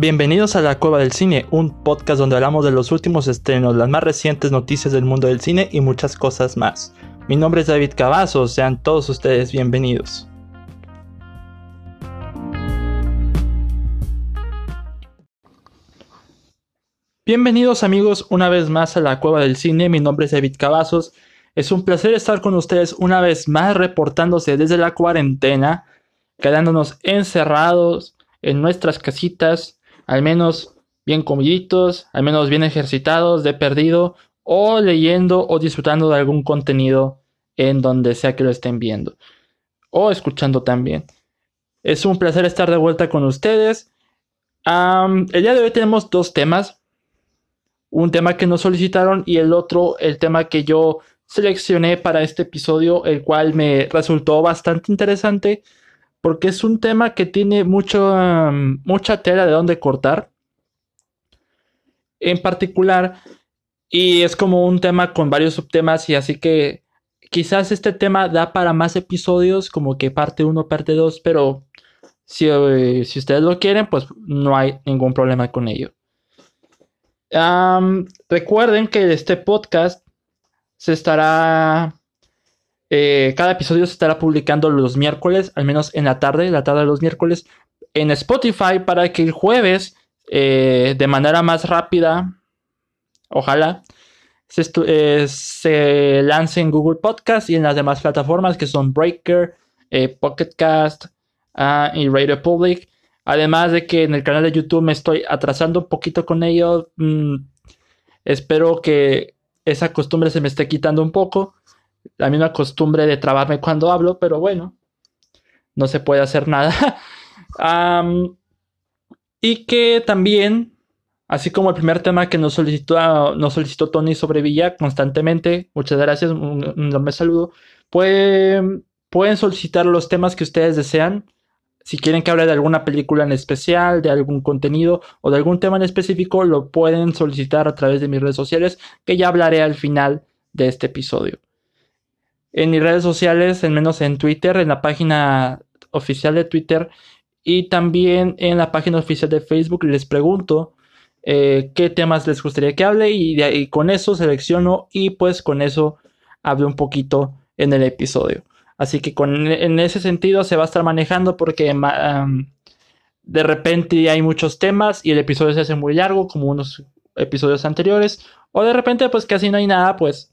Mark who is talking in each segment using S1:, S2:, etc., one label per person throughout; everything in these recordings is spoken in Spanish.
S1: Bienvenidos a La Cueva del Cine, un podcast donde hablamos de los últimos estrenos, las más recientes noticias del mundo del cine y muchas cosas más. Mi nombre es David Cavazos, sean todos ustedes bienvenidos. Bienvenidos amigos una vez más a La Cueva del Cine, mi nombre es David Cavazos. Es un placer estar con ustedes una vez más reportándose desde la cuarentena, quedándonos encerrados en nuestras casitas al menos bien comiditos, al menos bien ejercitados, de perdido, o leyendo o disfrutando de algún contenido en donde sea que lo estén viendo o escuchando también. Es un placer estar de vuelta con ustedes. el día de hoy tenemos dos temas. Un tema que nos solicitaron y el otro, el tema que yo seleccioné para este episodio, el cual me resultó bastante interesante porque es un tema que tiene mucho, mucha tela de donde cortar. En particular, y es como un tema con varios subtemas y así que quizás este tema da para más episodios, como que parte 1, parte 2, pero si, eh, si, ustedes lo quieren, pues no hay ningún problema con ello. recuerden que este podcast se estará eh, cada episodio se estará publicando los miércoles, al menos en la tarde, la tarde de los miércoles, en Spotify para que el jueves, eh, de manera más rápida, ojalá, se, eh, lance en Google Podcast y en las demás plataformas que son Breaker, Pocket Cast ah, y Radio Public. Además de que en el canal de YouTube me estoy atrasando un poquito con ello. Mm, espero que esa costumbre se me esté quitando un poco la misma costumbre de trabarme cuando hablo, pero bueno, no se puede hacer nada. y que también, así como el primer tema que nos solicitó, nos solicitó Tony sobre Villa constantemente, muchas gracias, un, enorme saludo, pueden, pueden solicitar los temas que ustedes desean. Si quieren que hable de alguna película en especial, de algún contenido o de algún tema en específico, lo pueden solicitar a través de mis redes sociales, que ya hablaré al final de este episodio en mis redes sociales, al menos en Twitter, en la página oficial de Twitter y también en la página oficial de Facebook les pregunto eh, qué temas les gustaría que hable y, con eso selecciono y pues con eso hablo un poquito en el episodio. Así que con, en ese sentido se va a estar manejando porque de repente hay muchos temas y el episodio se hace muy largo como unos episodios anteriores o de repente pues casi no hay nada pues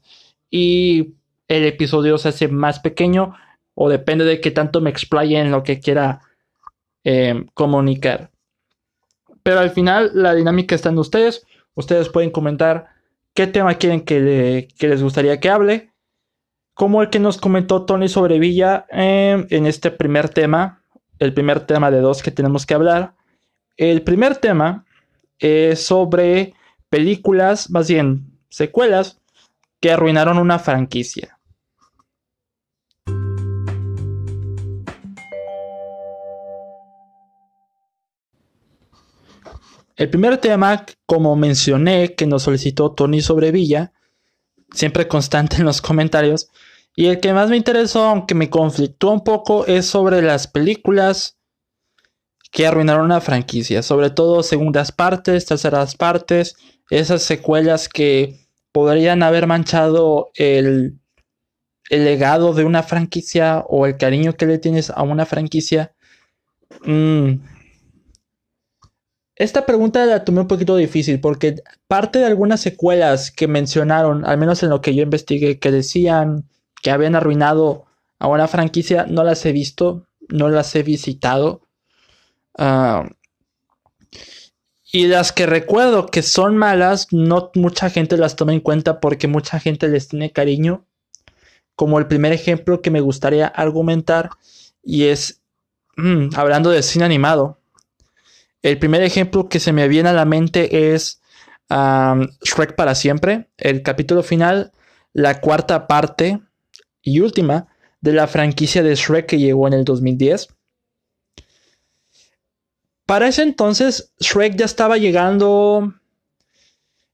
S1: y el episodio se hace más pequeño o depende de qué tanto me explaye en lo que quiera eh, comunicar. Pero al final la dinámica está en ustedes. Ustedes pueden comentar qué tema quieren que, les gustaría que hable. Como el que nos comentó Tony sobre Villa em, en este primer tema. El primer tema de dos que tenemos que hablar. El primer tema es sobre películas, más bien secuelas, que arruinaron una franquicia. El primer tema, como mencioné, que nos solicitó Tony sobre Villa, siempre constante en los comentarios, y el que más me interesó, aunque me conflictó un poco, es sobre las películas que arruinaron la franquicia, sobre todo segundas partes, terceras partes, esas secuelas que podrían haber manchado el, el legado de una franquicia o el cariño que le tienes a una franquicia. Mm, esta pregunta la tomé un poquito difícil porque parte de algunas secuelas que mencionaron, al menos en lo que yo investigué, que decían que habían arruinado a una franquicia, no las he visto, no las he visitado. Ah, y las que recuerdo que son malas, no mucha gente las toma en cuenta porque mucha gente les tiene cariño. Como el primer ejemplo que me gustaría argumentar y es mm, hablando de cine animado. El primer ejemplo que se me viene a la mente es Shrek para siempre, el capítulo final, la cuarta parte y última de la franquicia de Shrek que llegó en el 2010. Para ese entonces, Shrek ya estaba llegando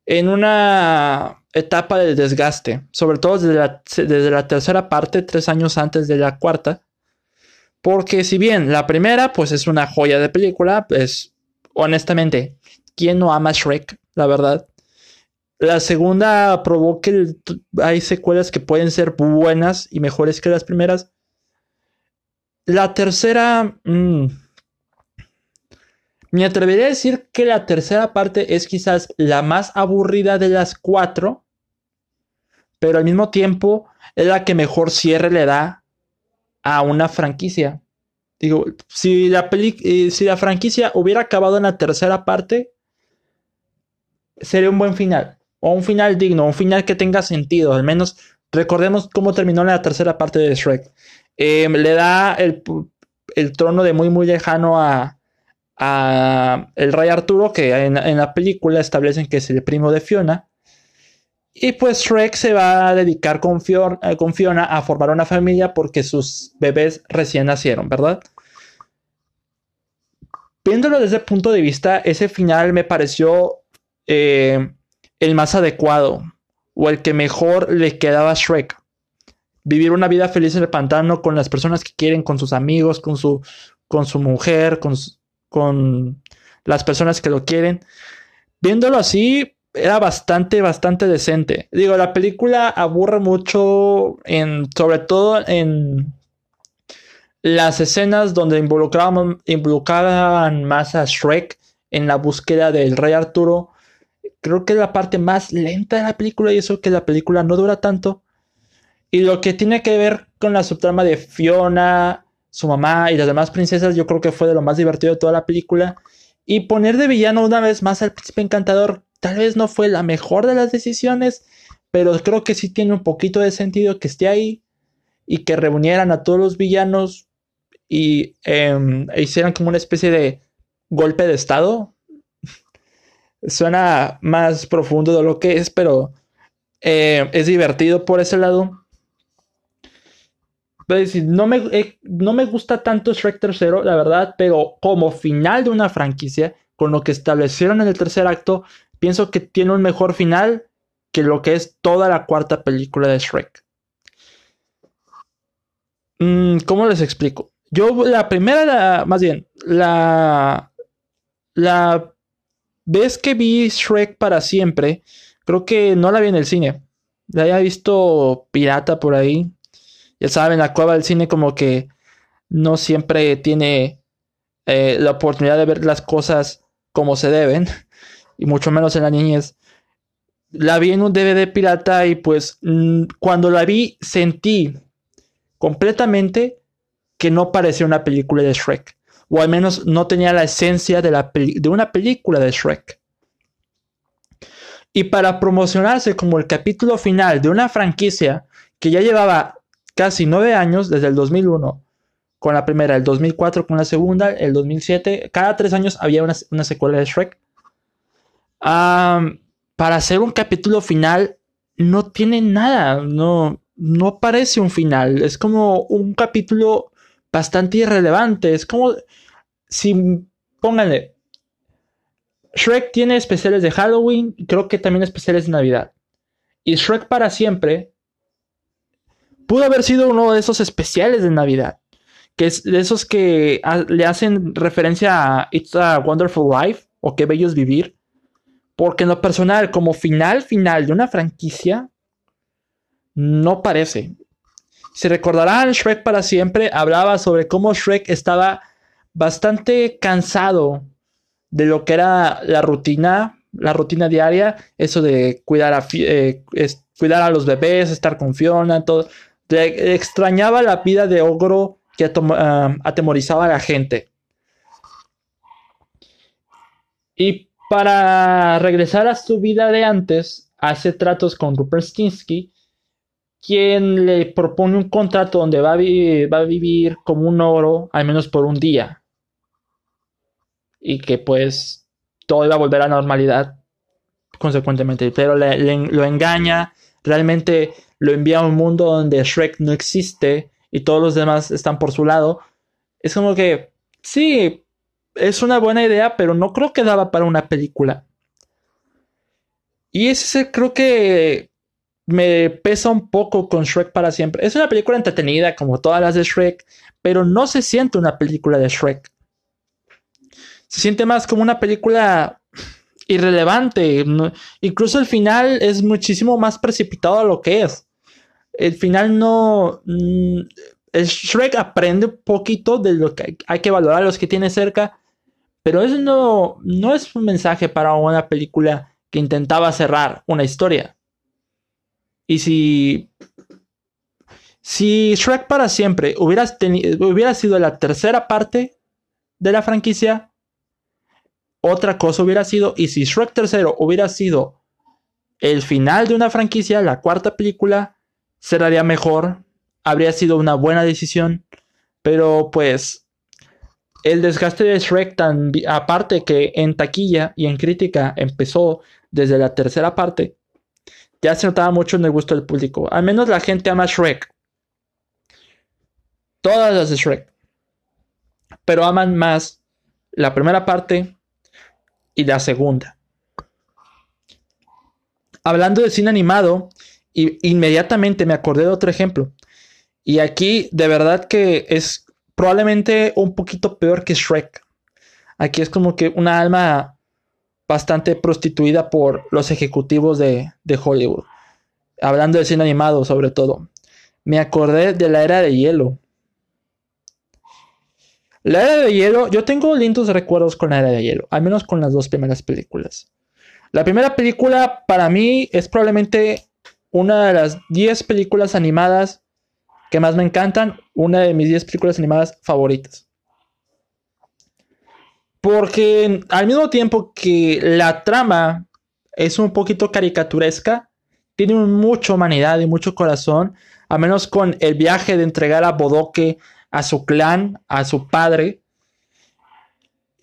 S1: en una etapa de desgaste, sobre todo desde la, desde la tercera parte, tres años antes de la cuarta. Porque si bien la primera, pues es una joya de película, es honestamente, ¿quién no ama Shrek? La verdad. La segunda probó que hay secuelas que pueden ser buenas y mejores que las primeras. La tercera... Mm, me atrevería a decir que la tercera parte es quizás la más aburrida de las cuatro, pero al mismo tiempo es la que mejor cierre le da a una franquicia. Digo, si la, eh, si la franquicia hubiera acabado en la tercera parte, sería un buen final. O un final digno, un final que tenga sentido. Al menos recordemos cómo terminó la tercera parte de Shrek. Eh, le da el, el trono de muy, muy lejano a, el rey Arturo, que en, la película establecen que es el primo de Fiona. Y pues Shrek se va a dedicar con, eh, con Fiona a formar una familia porque sus bebés recién nacieron, ¿verdad? Viéndolo desde el punto de vista, ese final me pareció eh, el más adecuado o el que mejor le quedaba a Shrek. Vivir una vida feliz en el pantano con las personas que quieren, con sus amigos, con su, con su mujer, con, con las personas que lo quieren. Viéndolo así, era bastante, bastante decente. Digo, la película aburre mucho, en, sobre todo en las escenas donde involucraban, involucraban más a Shrek en la búsqueda del rey Arturo. Creo que es la parte más lenta de la película y eso que la película no dura tanto. Y lo que tiene que ver con la subtrama de Fiona, su mamá y las demás princesas, yo creo que fue de lo más divertido de toda la película. Y poner de villano una vez más al príncipe encantador, tal vez no fue la mejor de las decisiones, pero creo que sí tiene un poquito de sentido que esté ahí y que reunieran a todos los villanos y em, e hicieran como una especie de golpe de estado. Suena más profundo de lo que es, pero eh, es divertido por ese lado no me, eh, no me gusta tanto Shrek tercero, la verdad, pero como final de una franquicia, con lo que establecieron en el tercer acto, pienso que tiene un mejor final que lo que es toda la cuarta película de Shrek. Mm, ¿Cómo les explico? Yo la primera, más bien, la, la vez que vi Shrek para siempre, creo que no la vi en el cine. La había visto pirata por ahí ya saben, la cueva del cine como que no siempre tiene eh, la oportunidad de ver las cosas como se deben, y mucho menos en la niñez. La vi en un DVD pirata y pues mm, cuando la vi sentí completamente que no parecía una película de Shrek. O al menos no tenía la esencia de, la de una película de Shrek. Y para promocionarse como el capítulo final de una franquicia que ya llevaba casi nueve años, desde el 2001 con la primera, el 2004 con la segunda, el 2007, cada tres años había una, secuela de Shrek. Para hacer un capítulo final, no tiene nada, no, no parece un final, es como un capítulo bastante irrelevante, es como si, pónganle, Shrek tiene especiales de Halloween, creo que también especiales de Navidad. Y Shrek para siempre pudo haber sido uno de esos especiales de Navidad. Que es de esos que le hacen referencia a It's a Wonderful Life o Qué Bello es Vivir. Porque en lo personal, como final final de una franquicia, no parece. Si recordarán, Shrek para siempre hablaba sobre cómo Shrek estaba bastante cansado de lo que era la rutina, la rutina diaria, eso de cuidar a, eh, cuidar a los bebés, estar con Fiona, todo extrañaba la vida de ogro que ah, atemorizaba a la gente. Y para regresar a su vida de antes, hace tratos con Rupert Stinsky, quien le propone un contrato donde va a, vivir como un ogro, al menos por un día. Y que pues todo iba a volver a la normalidad consecuentemente. Pero lo engaña. Realmente lo envía a un mundo donde Shrek no existe y todos los demás están por su lado. Es como que, sí, es una buena idea, pero no creo que daba para una película. Y ese creo que me pesa un poco con Shrek para siempre. Es una película entretenida como todas las de Shrek, pero no se siente una película de Shrek. se siente más como una película irrelevante. Incluso el final es muchísimo más precipitado de lo que es. El final no... Mm, Shrek aprende un poquito de lo que hay que valorar a los que tiene cerca, pero eso no, no es un mensaje para una película que intentaba cerrar una historia. Y si si Shrek para siempre hubiera, hubiera sido la tercera parte de la franquicia, otra cosa hubiera sido. Y si Shrek tercero hubiera sido el final de una franquicia, la cuarta película, sería mejor. Habría sido una buena decisión. Pero pues el desgaste de Shrek, tan aparte que en taquilla y en crítica empezó desde la tercera parte, ya se notaba mucho en el gusto del público. Al menos la gente ama Shrek. Todas las de Shrek. Pero aman más la primera parte y la segunda. Hablando de cine animado, inmediatamente me acordé de otro ejemplo. Y aquí de verdad que es probablemente un poquito peor que Shrek. Aquí es como que una alma bastante prostituida por los ejecutivos de, de Hollywood. Hablando de cine animado sobre todo. Me acordé de la era de hielo. La era de hielo, yo tengo lindos recuerdos con la era de hielo, al menos con las dos primeras películas. La primera película para mí es probablemente una de las 10 películas animadas que más me encantan, una de mis 10 películas animadas favoritas. Porque al mismo tiempo que la trama es un poquito caricaturesca, tiene mucha humanidad y mucho corazón, a menos con el viaje de entregar a Bodoque a su clan, a su padre.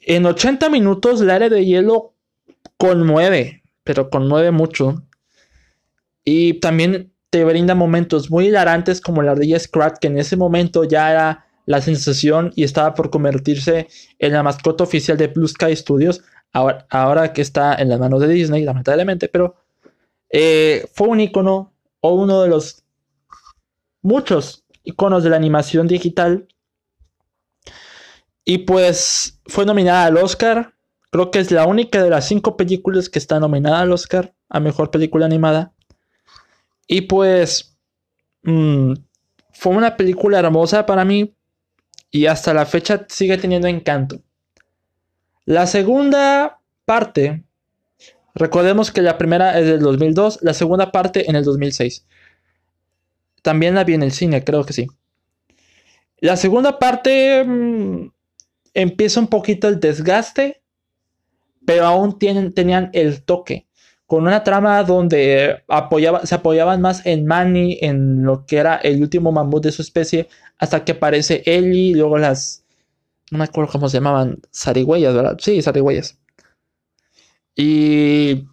S1: En 80 minutos la era de hielo conmueve, pero conmueve mucho. Y también te brinda momentos muy hilarantes como la ardilla Scrat, que en ese momento ya era la sensación y estaba por convertirse en la mascota oficial de Blue Sky Studios, ahora, que está en las manos de Disney, lamentablemente, pero eh, fue un icono o uno de los muchos iconos de la animación digital. Y pues fue nominada al Oscar. Creo que es la única de las cinco películas que está nominada al Oscar a Mejor Película Animada. Y pues mm, fue una película hermosa para mí y hasta la fecha sigue teniendo encanto. La segunda parte, recordemos que la primera es del 2002, la segunda parte en el 2006. También la vi en el cine, creo que sí. La segunda parte mm, empieza un poquito el desgaste, pero aún tienen, tenían el toque. Con una trama donde apoyaba, se apoyaban más en Manny, en lo que era el último mamut de su especie, hasta que aparece Ellie, luego las. No me acuerdo cómo se llamaban, zarigüeyas, ¿verdad? Sí, zarigüeyas. Y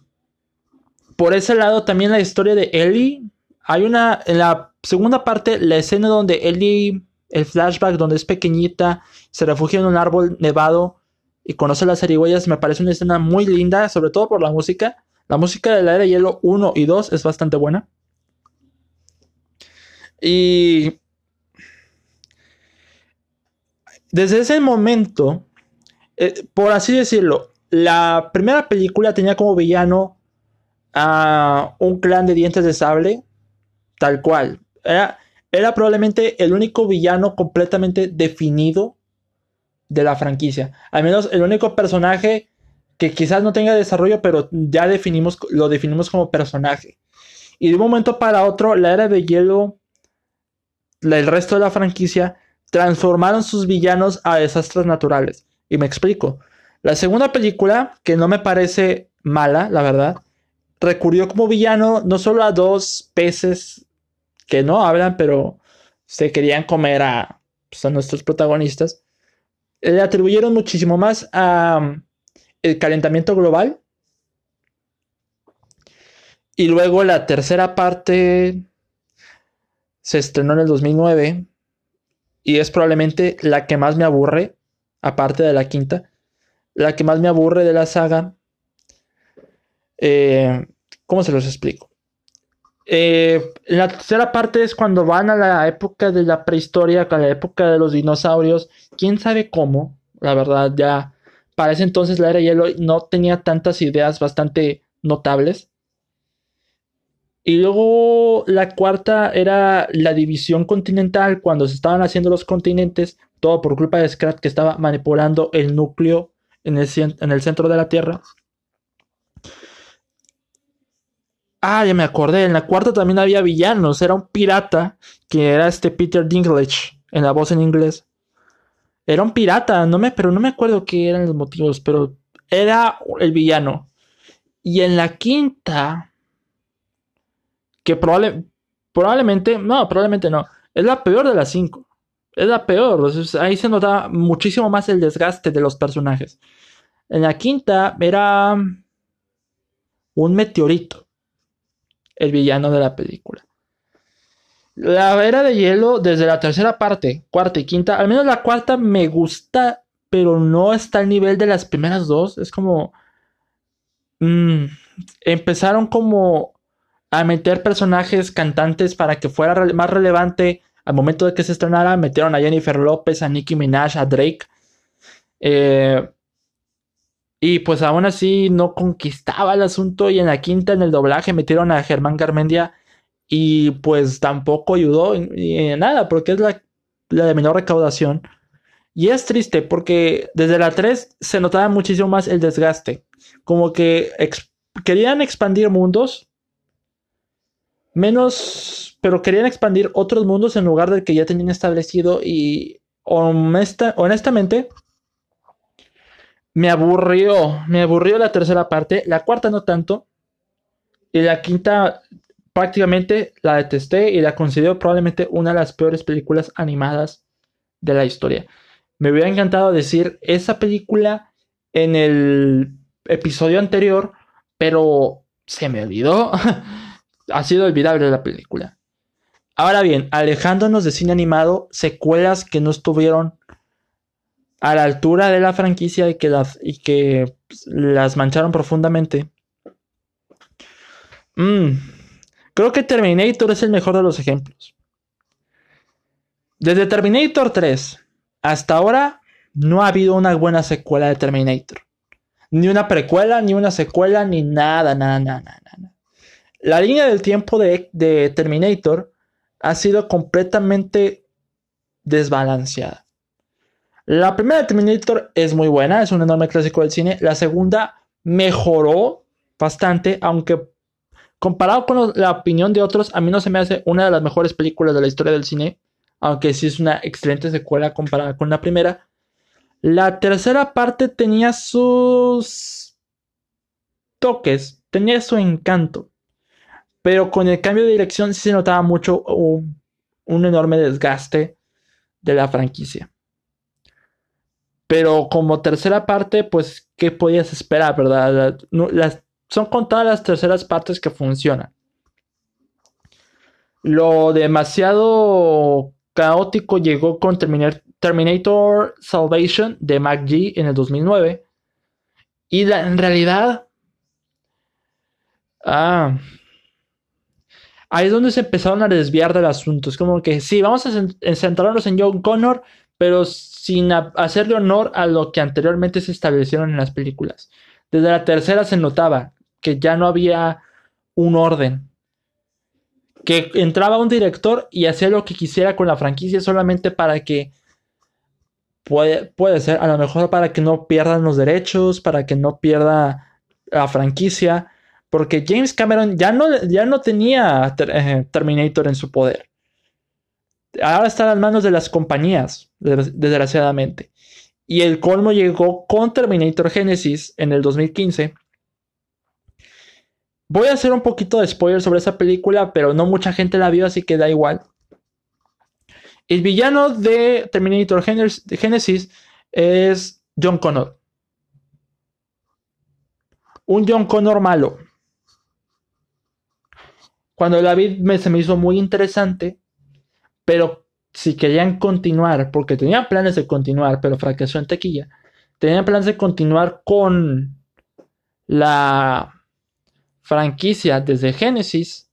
S1: por ese lado también la historia de Ellie. Hay una, en la segunda parte, la escena donde Ellie, el flashback donde es pequeñita, se refugia en un árbol nevado y conoce las zarigüeyas, me parece una escena muy linda, sobre todo por la música. La música de la era de hielo 1 y 2 es bastante buena. Y desde ese momento, eh, por así decirlo, la primera película tenía como villano a un clan de dientes de sable, tal cual. Era, era probablemente el único villano completamente definido de la franquicia. Al menos el único personaje que quizás no tenga desarrollo, pero ya definimos, lo definimos como personaje. Y de un momento para otro, la era de hielo, el resto de la franquicia, transformaron sus villanos a desastres naturales. Y me explico. La segunda película, que no me parece mala, la verdad, recurrió como villano no solo a dos peces que no hablan, pero se querían comer a, pues, a nuestros protagonistas, le atribuyeron muchísimo más a calentamiento global. Y luego la tercera parte se estrenó en el 2009 y es probablemente la que más me aburre, aparte de la quinta, la que más me aburre de la saga. Eh, ¿Cómo se los explico? Eh, la tercera parte es cuando van a la época de la prehistoria, a la época de los dinosaurios. Quién sabe cómo, la verdad, ya para ese entonces la era hielo no tenía tantas ideas bastante notables. Y luego la cuarta era la división continental, cuando se estaban haciendo los continentes, todo por culpa de Scrat que estaba manipulando el núcleo en el, en el centro de la Tierra. Ah, ya me acordé. En la cuarta también había villanos. Era un pirata que era este Peter Dinklage en la voz en inglés. Era un pirata, no me, pero no me acuerdo qué eran los motivos, pero era el villano. Y en la quinta, que probablemente, no, probablemente no, es la peor de las cinco. Es la peor. ahí se nota muchísimo más el desgaste de los personajes. En la quinta era un meteorito. El villano de la película. La era de hielo, desde la tercera parte, cuarta y quinta, al menos la cuarta me gusta, pero no está al nivel de las primeras dos. Es como. Mm, empezaron como a meter personajes cantantes para que fuera más relevante al momento de que se estrenara. Metieron a Jennifer López, a Nicki Minaj, a Drake. Eh, y pues aún así no conquistaba el asunto. Y en la quinta, en el doblaje, metieron a Germán Garmendia y pues tampoco ayudó en, nada, porque es la, de menor recaudación. Y es triste porque desde la 3 se notaba muchísimo más el desgaste. Como que querían expandir mundos, menos, pero querían expandir otros mundos en lugar del que ya tenían establecido. Y honestamente, me aburrió, me aburrió la tercera parte, la cuarta no tanto. Y la quinta prácticamente la detesté y la considero probablemente una de las peores películas animadas de la historia. Me hubiera encantado decir esa película en el episodio anterior, pero se me olvidó. ha sido olvidable la película. Ahora bien, alejándonos de cine animado, secuelas que no estuvieron a la altura de la franquicia y que las, pues, mancharon profundamente. Mmm Creo que Terminator es el mejor de los ejemplos. Desde Terminator 3 hasta ahora no ha habido una buena secuela de Terminator. Ni una precuela, ni una secuela, ni nada, nada, nada, nada. La línea del tiempo de, de Terminator ha sido completamente desbalanceada. La primera de Terminator es muy buena, es un enorme clásico del cine. La segunda mejoró bastante, aunque Comparado con la opinión de otros, a mí no se me hace una de las mejores películas de la historia del cine, aunque sí es una excelente secuela comparada con la primera. La tercera parte tenía sus toques, tenía su encanto, pero con el cambio de dirección sí se notaba mucho un, enorme desgaste de la franquicia. Pero como tercera parte, pues, ¿qué podías esperar, verdad? Las son contadas las terceras partes que funcionan. Lo demasiado caótico llegó con Terminator Salvation de MacG en el 2009. Y en realidad... Ah, ahí es donde se empezaron a desviar del asunto. Es como que sí, vamos a centrarnos en John Connor, pero sin hacerle honor a lo que anteriormente se establecieron en las películas. Desde la tercera se notaba que ya no había un orden. Que entraba un director y hacía lo que quisiera con la franquicia solamente para que puede, puede ser, a lo mejor para que no pierdan los derechos, para que no pierda la franquicia, porque James Cameron ya no, ya no tenía eh, Terminator en su poder. Ahora está en las manos de las compañías, desgraciadamente. Y el colmo llegó con Terminator Genesis en el 2015 Voy a hacer un poquito de spoiler sobre esa película, pero no mucha gente la vio, así que da igual. El villano de Terminator Genesis es John Connor. Un John Connor malo. Cuando la vi me, se me hizo muy interesante, pero si querían continuar, porque tenían planes de continuar, pero fracasó en tequilla, tenían planes de continuar con la franquicia desde Genesis,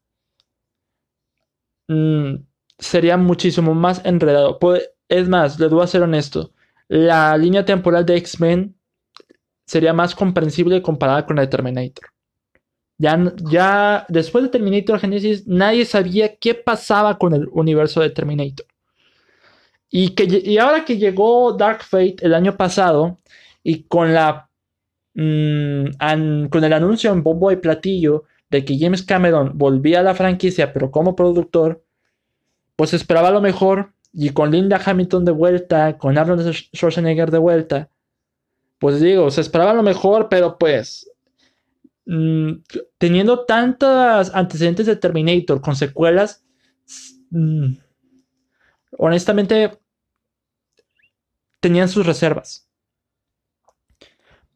S1: mm, sería muchísimo más enredado. es más, les voy a ser honesto. La línea temporal de X-Men sería más comprensible comparada con la de Terminator. Ya, ya después de Terminator Genesis, nadie sabía qué pasaba con el universo de Terminator. Y, que, y ahora que llegó Dark Fate el año pasado, y con la mm, con el anuncio en bombo y platillo de que James Cameron volvía a la franquicia, pero como productor, pues esperaba lo mejor. Y con Linda Hamilton de vuelta, con Arnold Schwarzenegger de vuelta, pues digo, se esperaba lo mejor, pero pues mm, teniendo tantos antecedentes de Terminator con secuelas, mm, honestamente tenían sus reservas.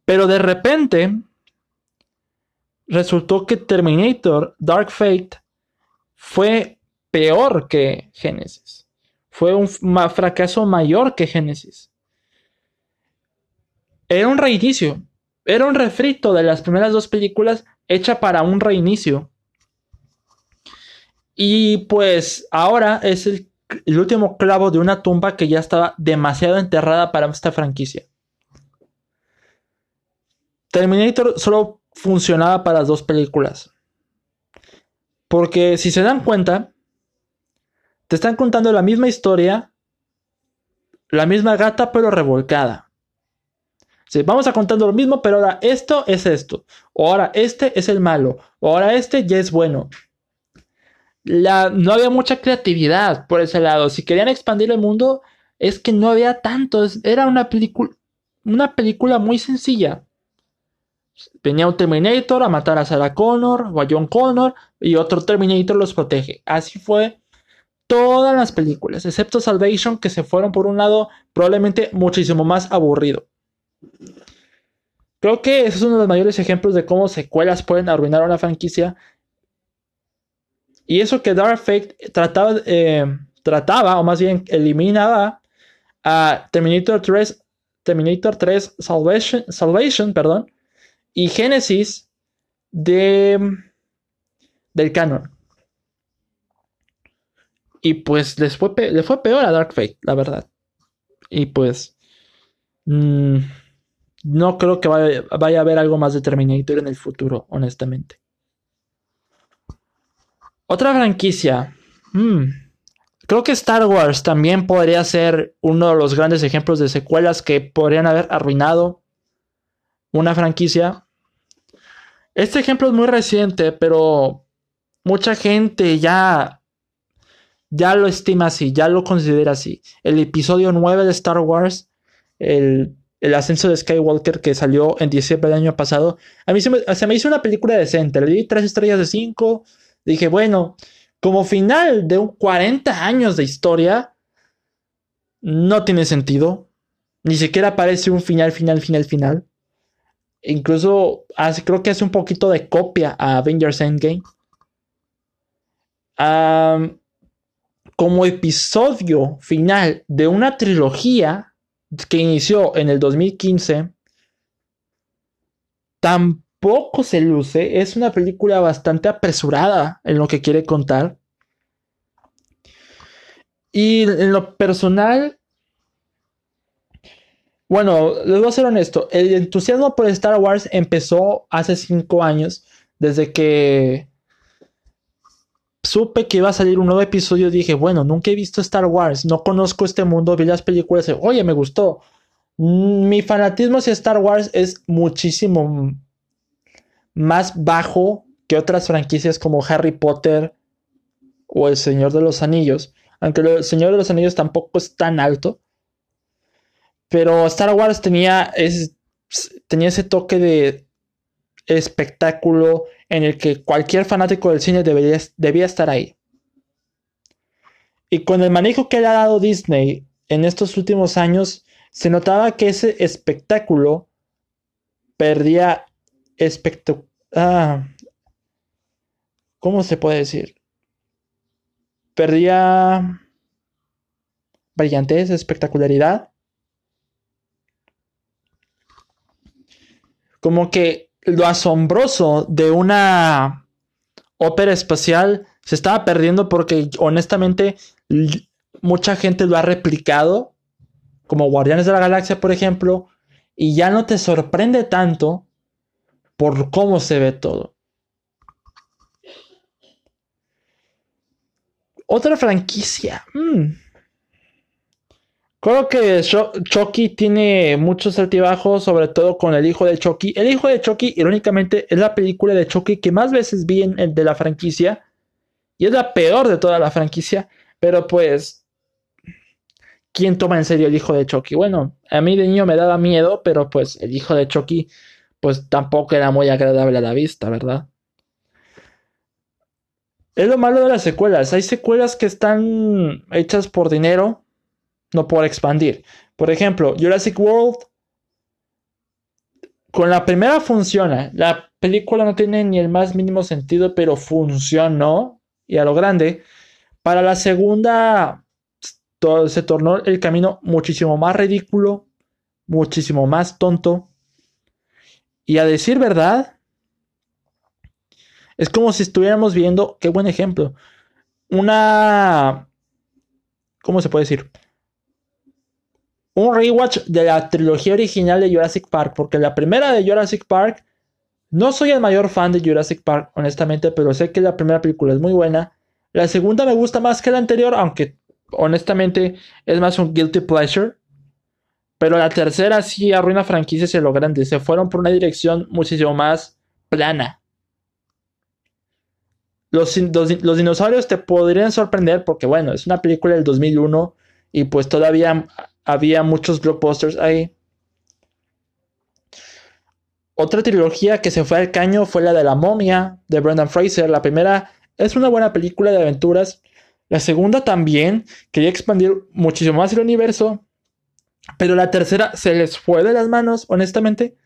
S1: Pero de repente resultó que Terminator Dark Fate fue peor que Genesis. Fue un fracaso mayor que Genesis. Era un reinicio. Era un refrito de las primeras dos películas hecha para un reinicio. Y pues ahora es el, el último clavo de una tumba que ya estaba demasiado enterrada para esta franquicia. Terminator solo funcionaba para las dos películas. Porque si se dan cuenta, te están contando la misma historia, la misma gata pero revolcada. Sí, vamos a contando lo mismo, pero ahora esto es esto. O ahora este es el malo. O ahora este ya es bueno. No había mucha creatividad por ese lado. Si querían expandir el mundo, es que no había tanto. Era una película muy sencilla. Venía un Terminator a matar a Sarah Connor o a John Connor y otro Terminator los protege. Así fue todas las películas, excepto Salvation, que se fueron por un lado probablemente muchísimo más aburrido. Creo que ese es uno de los mayores ejemplos de cómo secuelas pueden arruinar una franquicia. Y eso que Dark Fate trataba, eh, o más bien eliminaba a Terminator 3, Terminator 3 Salvation, Salvation perdón, y Génesis de, del canon. Y pues les fue, le fue peor a Dark Fate, la verdad. Y pues... Mm, no creo que vaya, a haber algo más de Terminator en el futuro, honestamente. Otra franquicia. Hmm, creo que Star Wars también podría ser uno de los grandes ejemplos de secuelas que podrían haber arruinado una franquicia. Este ejemplo es muy reciente, pero mucha gente ya, ya lo estima así, ya lo considera así. El episodio 9 de Star Wars, el, ascenso de Skywalker que salió en diciembre del año pasado, a mí se me, hizo una película decente. Le di tres estrellas de 5. Dije, bueno, como final de un 40 años de historia, no tiene sentido. Ni siquiera parece un final, final, final, final. Incluso creo que hace un poquito de copia a Avengers Endgame. como episodio final de una trilogía que inició en el 2015, tampoco se luce. Es una película bastante apresurada en lo que quiere contar. Y en lo personal, bueno, les voy a ser honesto. El entusiasmo por Star Wars empezó hace cinco años, desde que supe que iba a salir un nuevo episodio. Dije, bueno, nunca he visto Star Wars, no conozco este mundo, vi las películas, y, oye, me gustó. Mi fanatismo hacia Star Wars es muchísimo más bajo que otras franquicias como Harry Potter o El Señor de los Anillos. Aunque El Señor de los Anillos tampoco es tan alto. Pero Star Wars tenía, tenía ese toque de espectáculo en el que cualquier fanático del cine debería, debía estar ahí. Y con el manejo que le ha dado Disney en estos últimos años, se notaba que ese espectáculo perdía espectáculo. Ah, ¿Cómo se puede decir? Perdía brillantez, espectacularidad. Como que lo asombroso de una ópera espacial se estaba perdiendo porque honestamente mucha gente lo ha replicado, como Guardianes de la Galaxia, por ejemplo, y ya no te sorprende tanto por cómo se ve todo. Otra franquicia. Mm. Creo que Chucky tiene muchos altibajos, sobre todo con el hijo de Chucky. El hijo de Chucky, irónicamente, es la película de Chucky que más veces vi en, de la franquicia. Y es la peor de toda la franquicia. Pero pues, ¿quién toma en serio el hijo de Chucky? Bueno, a mí de niño me daba miedo, pero pues el hijo de Chucky, pues tampoco era muy agradable a la vista, ¿verdad? Es lo malo de las secuelas. Hay secuelas que están hechas por dinero, no por expandir. Por ejemplo, Jurassic World. Con la primera funciona. La película no tiene ni el más mínimo sentido, pero funcionó. Y a lo grande. Para la segunda se tornó el camino muchísimo más ridículo, muchísimo más tonto. Y a decir verdad, es como si estuviéramos viendo, qué buen ejemplo, una, ¿cómo se puede decir? Un rewatch de la trilogía original de Jurassic Park, porque la primera de Jurassic Park, no soy el mayor fan de Jurassic Park, honestamente, pero sé que la primera película es muy buena. La segunda me gusta más que la anterior, aunque honestamente es más un guilty pleasure. Pero la tercera sí arruina franquicias y lo grande. Se fueron por una dirección muchísimo más plana. Los, dinosaurios te podrían sorprender porque, bueno, es una película del 2001 y pues todavía había muchos blockbusters ahí. Otra trilogía que se fue al caño fue la de La momia de Brendan Fraser. La primera es una buena película de aventuras. La segunda también quería expandir muchísimo más el universo. Pero la tercera se les fue de las manos, honestamente.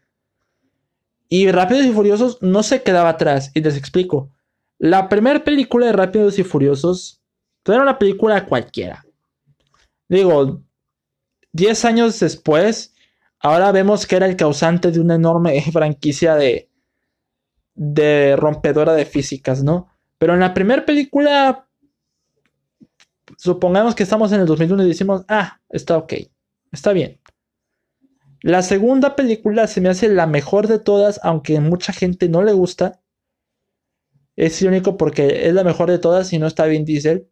S1: Y Rápidos y Furiosos no se quedaba atrás. Y les explico. La primera película de Rápidos y Furiosos era una película cualquiera. Digo, 10 años después, ahora vemos que era el causante de una enorme franquicia de, de rompedora de físicas, ¿no? Pero en la primera película, supongamos que estamos en el 2001 y decimos, ah, está ok, está bien. La segunda película se me hace la mejor de todas, aunque mucha gente no le gusta. Es irónico porque es la mejor de todas y no está bien Diesel.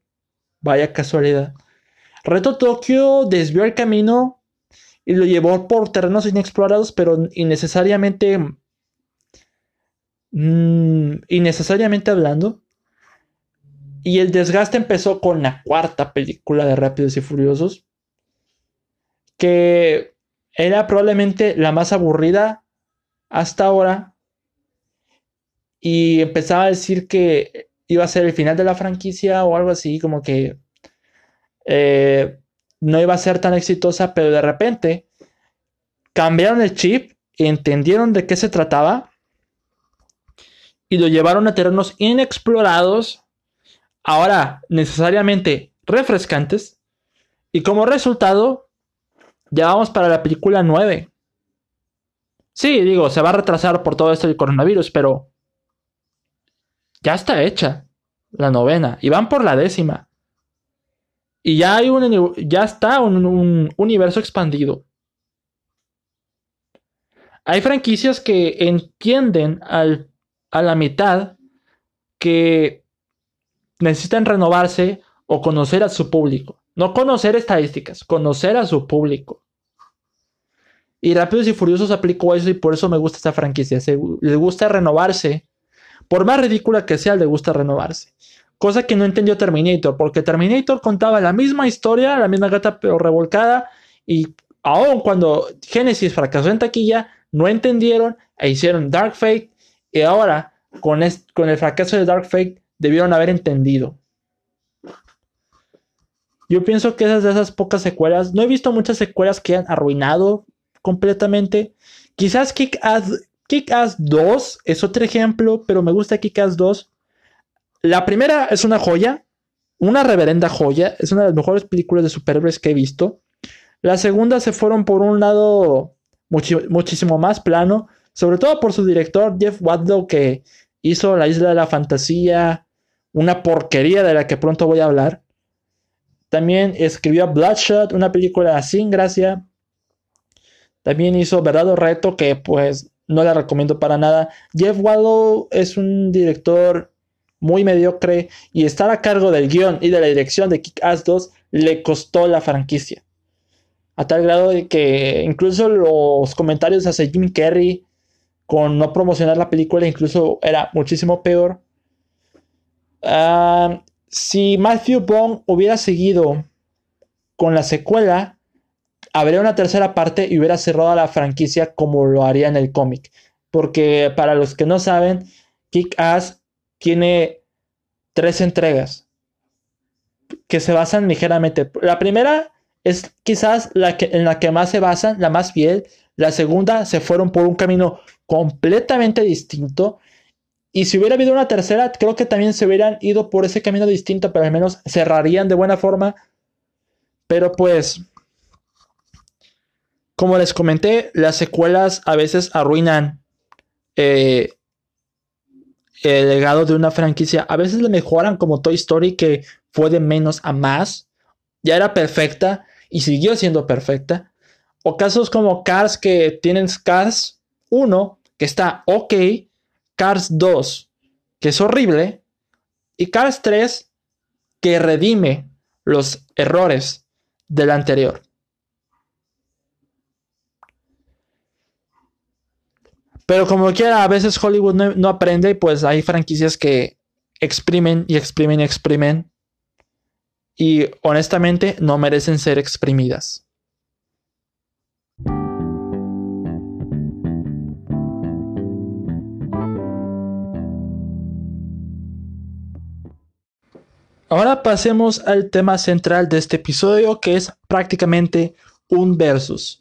S1: Vaya casualidad. Reto Tokio desvió el camino y lo llevó por terrenos inexplorados, pero innecesariamente. Mmm, innecesariamente hablando. Y el desgaste empezó con la cuarta película de Rápidos y Furiosos. Que era probablemente la más aburrida hasta ahora y empezaba a decir que iba a ser el final de la franquicia o algo así, como que eh, no iba a ser tan exitosa, pero de repente cambiaron el chip, entendieron de qué se trataba y lo llevaron a terrenos inexplorados, ahora necesariamente refrescantes, y como resultado, ya vamos para la película 9. Sí, digo, se va a retrasar por todo esto del coronavirus, pero ya está hecha la novena y van por la décima. Y ya hay un ya está un, universo expandido. Hay franquicias que entienden al, a la mitad que necesitan renovarse o conocer a su público. No conocer estadísticas, conocer a su público. Y Rápidos y Furiosos aplicó eso y por eso me gusta esta franquicia. les gusta renovarse por más ridícula que sea, le gusta renovarse. Cosa que no entendió Terminator, porque Terminator contaba la misma historia, la misma gata pero revolcada, y aún cuando Genesis fracasó en taquilla, no entendieron e hicieron Dark Fate, y ahora con, con el fracaso de Dark Fate debieron haber entendido. Yo pienso que esas de esas pocas secuelas, no he visto muchas secuelas que han arruinado completamente. Quizás Kick-Ass Kick-Ass 2 es otro ejemplo, pero me gusta Kick-Ass 2. La primera es una joya, una reverenda joya, es una de las mejores películas de superhéroes que he visto. La segunda se fueron por un lado muchísimo más plano, sobre todo por su director Jeff Wadlow que hizo La Isla de la Fantasía, una porquería de la que pronto voy a hablar. También escribió Bloodshot, una película sin gracia. También hizo Verdad o Reto, que pues no la recomiendo para nada. Jeff Wallow es un director muy mediocre y estar a cargo del guion y de la dirección de Kick-Ass 2 le costó la franquicia. A tal grado de que incluso los comentarios hacia Jim Carrey con no promocionar la película incluso era muchísimo peor. Ah, si Matthew Bond hubiera seguido con la secuela, habría una tercera parte y hubiera cerrado la franquicia como lo haría en el cómic. Porque para los que no saben, Kick-Ass tiene tres entregas que se basan ligeramente. La primera es quizás la que, en la que más se basan, la más fiel. La segunda se fueron por un camino completamente distinto. Y si hubiera habido una tercera, creo que también se hubieran ido por ese camino distinto, pero al menos cerrarían de buena forma. Pero pues, como les comenté, las secuelas a veces arruinan eh, el legado de una franquicia. A veces le mejoran como Toy Story, que fue de menos a más. Ya era perfecta y siguió siendo perfecta. O casos como Cars que tienen Cars 1, que está ok. Cars 2, que es horrible. Y Cars 3, que redime los errores del anterior. Pero como quiera, a veces Hollywood no, aprende y pues hay franquicias que exprimen y exprimen y exprimen. Y honestamente no merecen ser exprimidas. Ahora pasemos al tema central de este episodio que es prácticamente un versus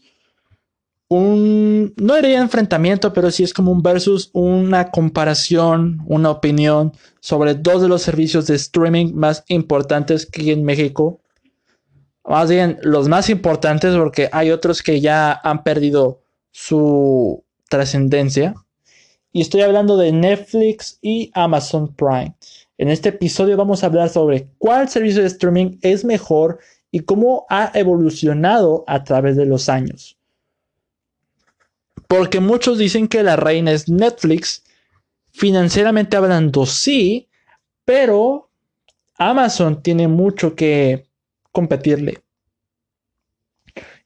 S1: un, no diría enfrentamiento, pero sí es como un versus, una comparación, una opinión sobre dos de los servicios de streaming más importantes que en México. Más bien, los más importantes porque hay otros que ya han perdido su trascendencia. Y estoy hablando de Netflix y Amazon Prime. En este episodio vamos a hablar sobre cuál servicio de streaming es mejor y cómo ha evolucionado a través de los años. Porque muchos dicen que la reina es Netflix. Financieramente hablando, sí, pero Amazon tiene mucho que competirle.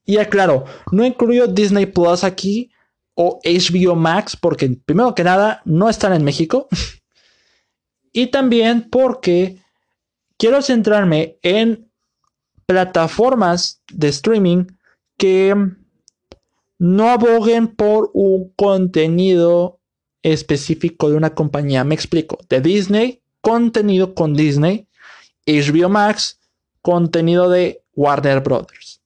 S1: Y aclaro, no incluyo Disney Plus aquí o HBO Max porque primero que nada no están en México. y también porque quiero centrarme en plataformas de streaming que no aboguen por un contenido específico de una compañía. Me explico. De Disney, contenido con Disney. HBO Max, contenido de Warner Brothers.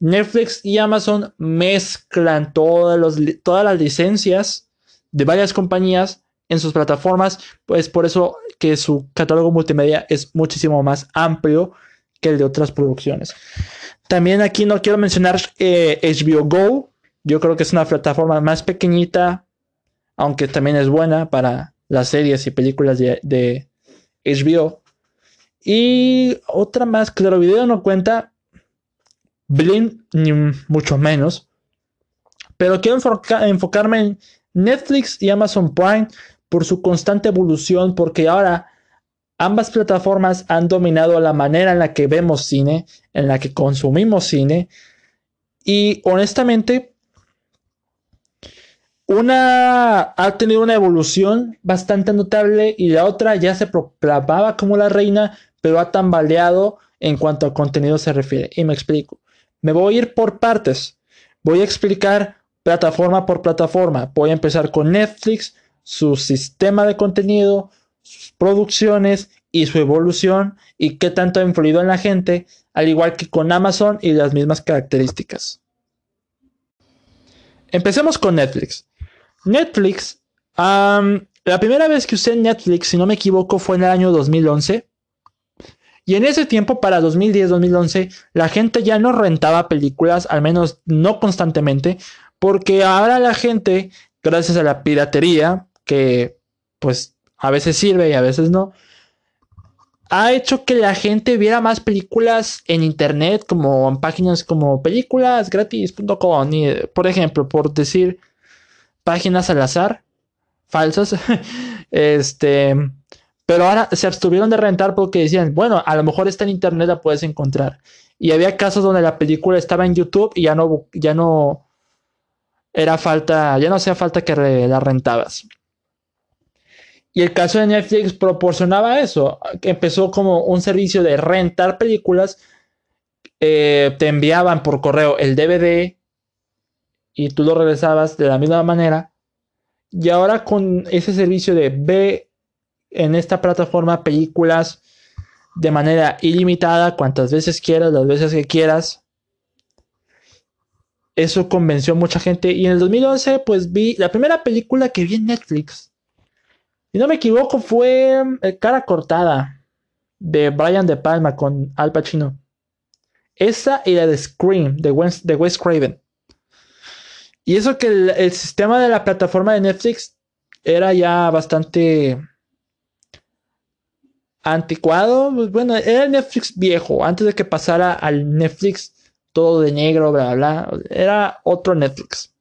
S1: Netflix y Amazon mezclan todas, todas las licencias de varias compañías en sus plataformas, pues por eso que su catálogo multimedia es muchísimo más amplio que el de otras producciones. También aquí no quiero mencionar HBO eh, Go. Yo creo que es una plataforma más pequeñita, aunque también es buena para las series y películas de, HBO. Y otra más, Claro Video no cuenta. Blin, ni mucho menos. Pero quiero enfocarme en Netflix y Amazon Prime por su constante evolución, porque ahora Ambas plataformas han dominado la manera en la que vemos cine, en la que consumimos cine. Y honestamente, una ha tenido una evolución bastante notable y la otra ya se proclamaba como la reina, pero ha tambaleado en cuanto a contenido se refiere. Y me explico. Me voy a ir por partes. Voy a explicar plataforma por plataforma. Voy a empezar con Netflix, su sistema de contenido, sus producciones y su evolución y qué tanto ha influido en la gente, al igual que con Amazon y las mismas características. Empecemos con Netflix. Netflix, la primera vez que usé Netflix, si no me equivoco, fue en el año 2011. Y en ese tiempo, para 2010-2011, la gente ya no rentaba películas, al menos no constantemente, porque ahora la gente, gracias a la piratería, que pues a veces sirve y a veces no, ha hecho que la gente viera más películas en internet, como en páginas como películasgratis.com, por ejemplo, por decir páginas al azar, falsas, este, pero ahora se abstuvieron de rentar porque decían, bueno, a lo mejor está en internet la puedes encontrar. Y había casos donde la película estaba en YouTube y ya no, ya no era falta, ya no hacía falta que la rentabas. Y el caso de Netflix proporcionaba eso. Empezó como un servicio de rentar películas. Eh, te enviaban por correo el DVD y tú lo regresabas de la misma manera. Y ahora con ese servicio de ve en esta plataforma películas de manera ilimitada, cuantas veces quieras, las veces que quieras. Eso convenció a mucha gente. Y en el 2011, pues vi la primera película que vi en Netflix si no me equivoco, fue eh, Cara Cortada de Brian De Palma con Al Pacino. Esa y la de Scream de Wes, de Wes Craven. Y eso que el, sistema de la plataforma de Netflix era ya bastante anticuado. Pues bueno, era el Netflix viejo, antes de que pasara al Netflix todo de negro, bla, bla, bla. Era otro Netflix.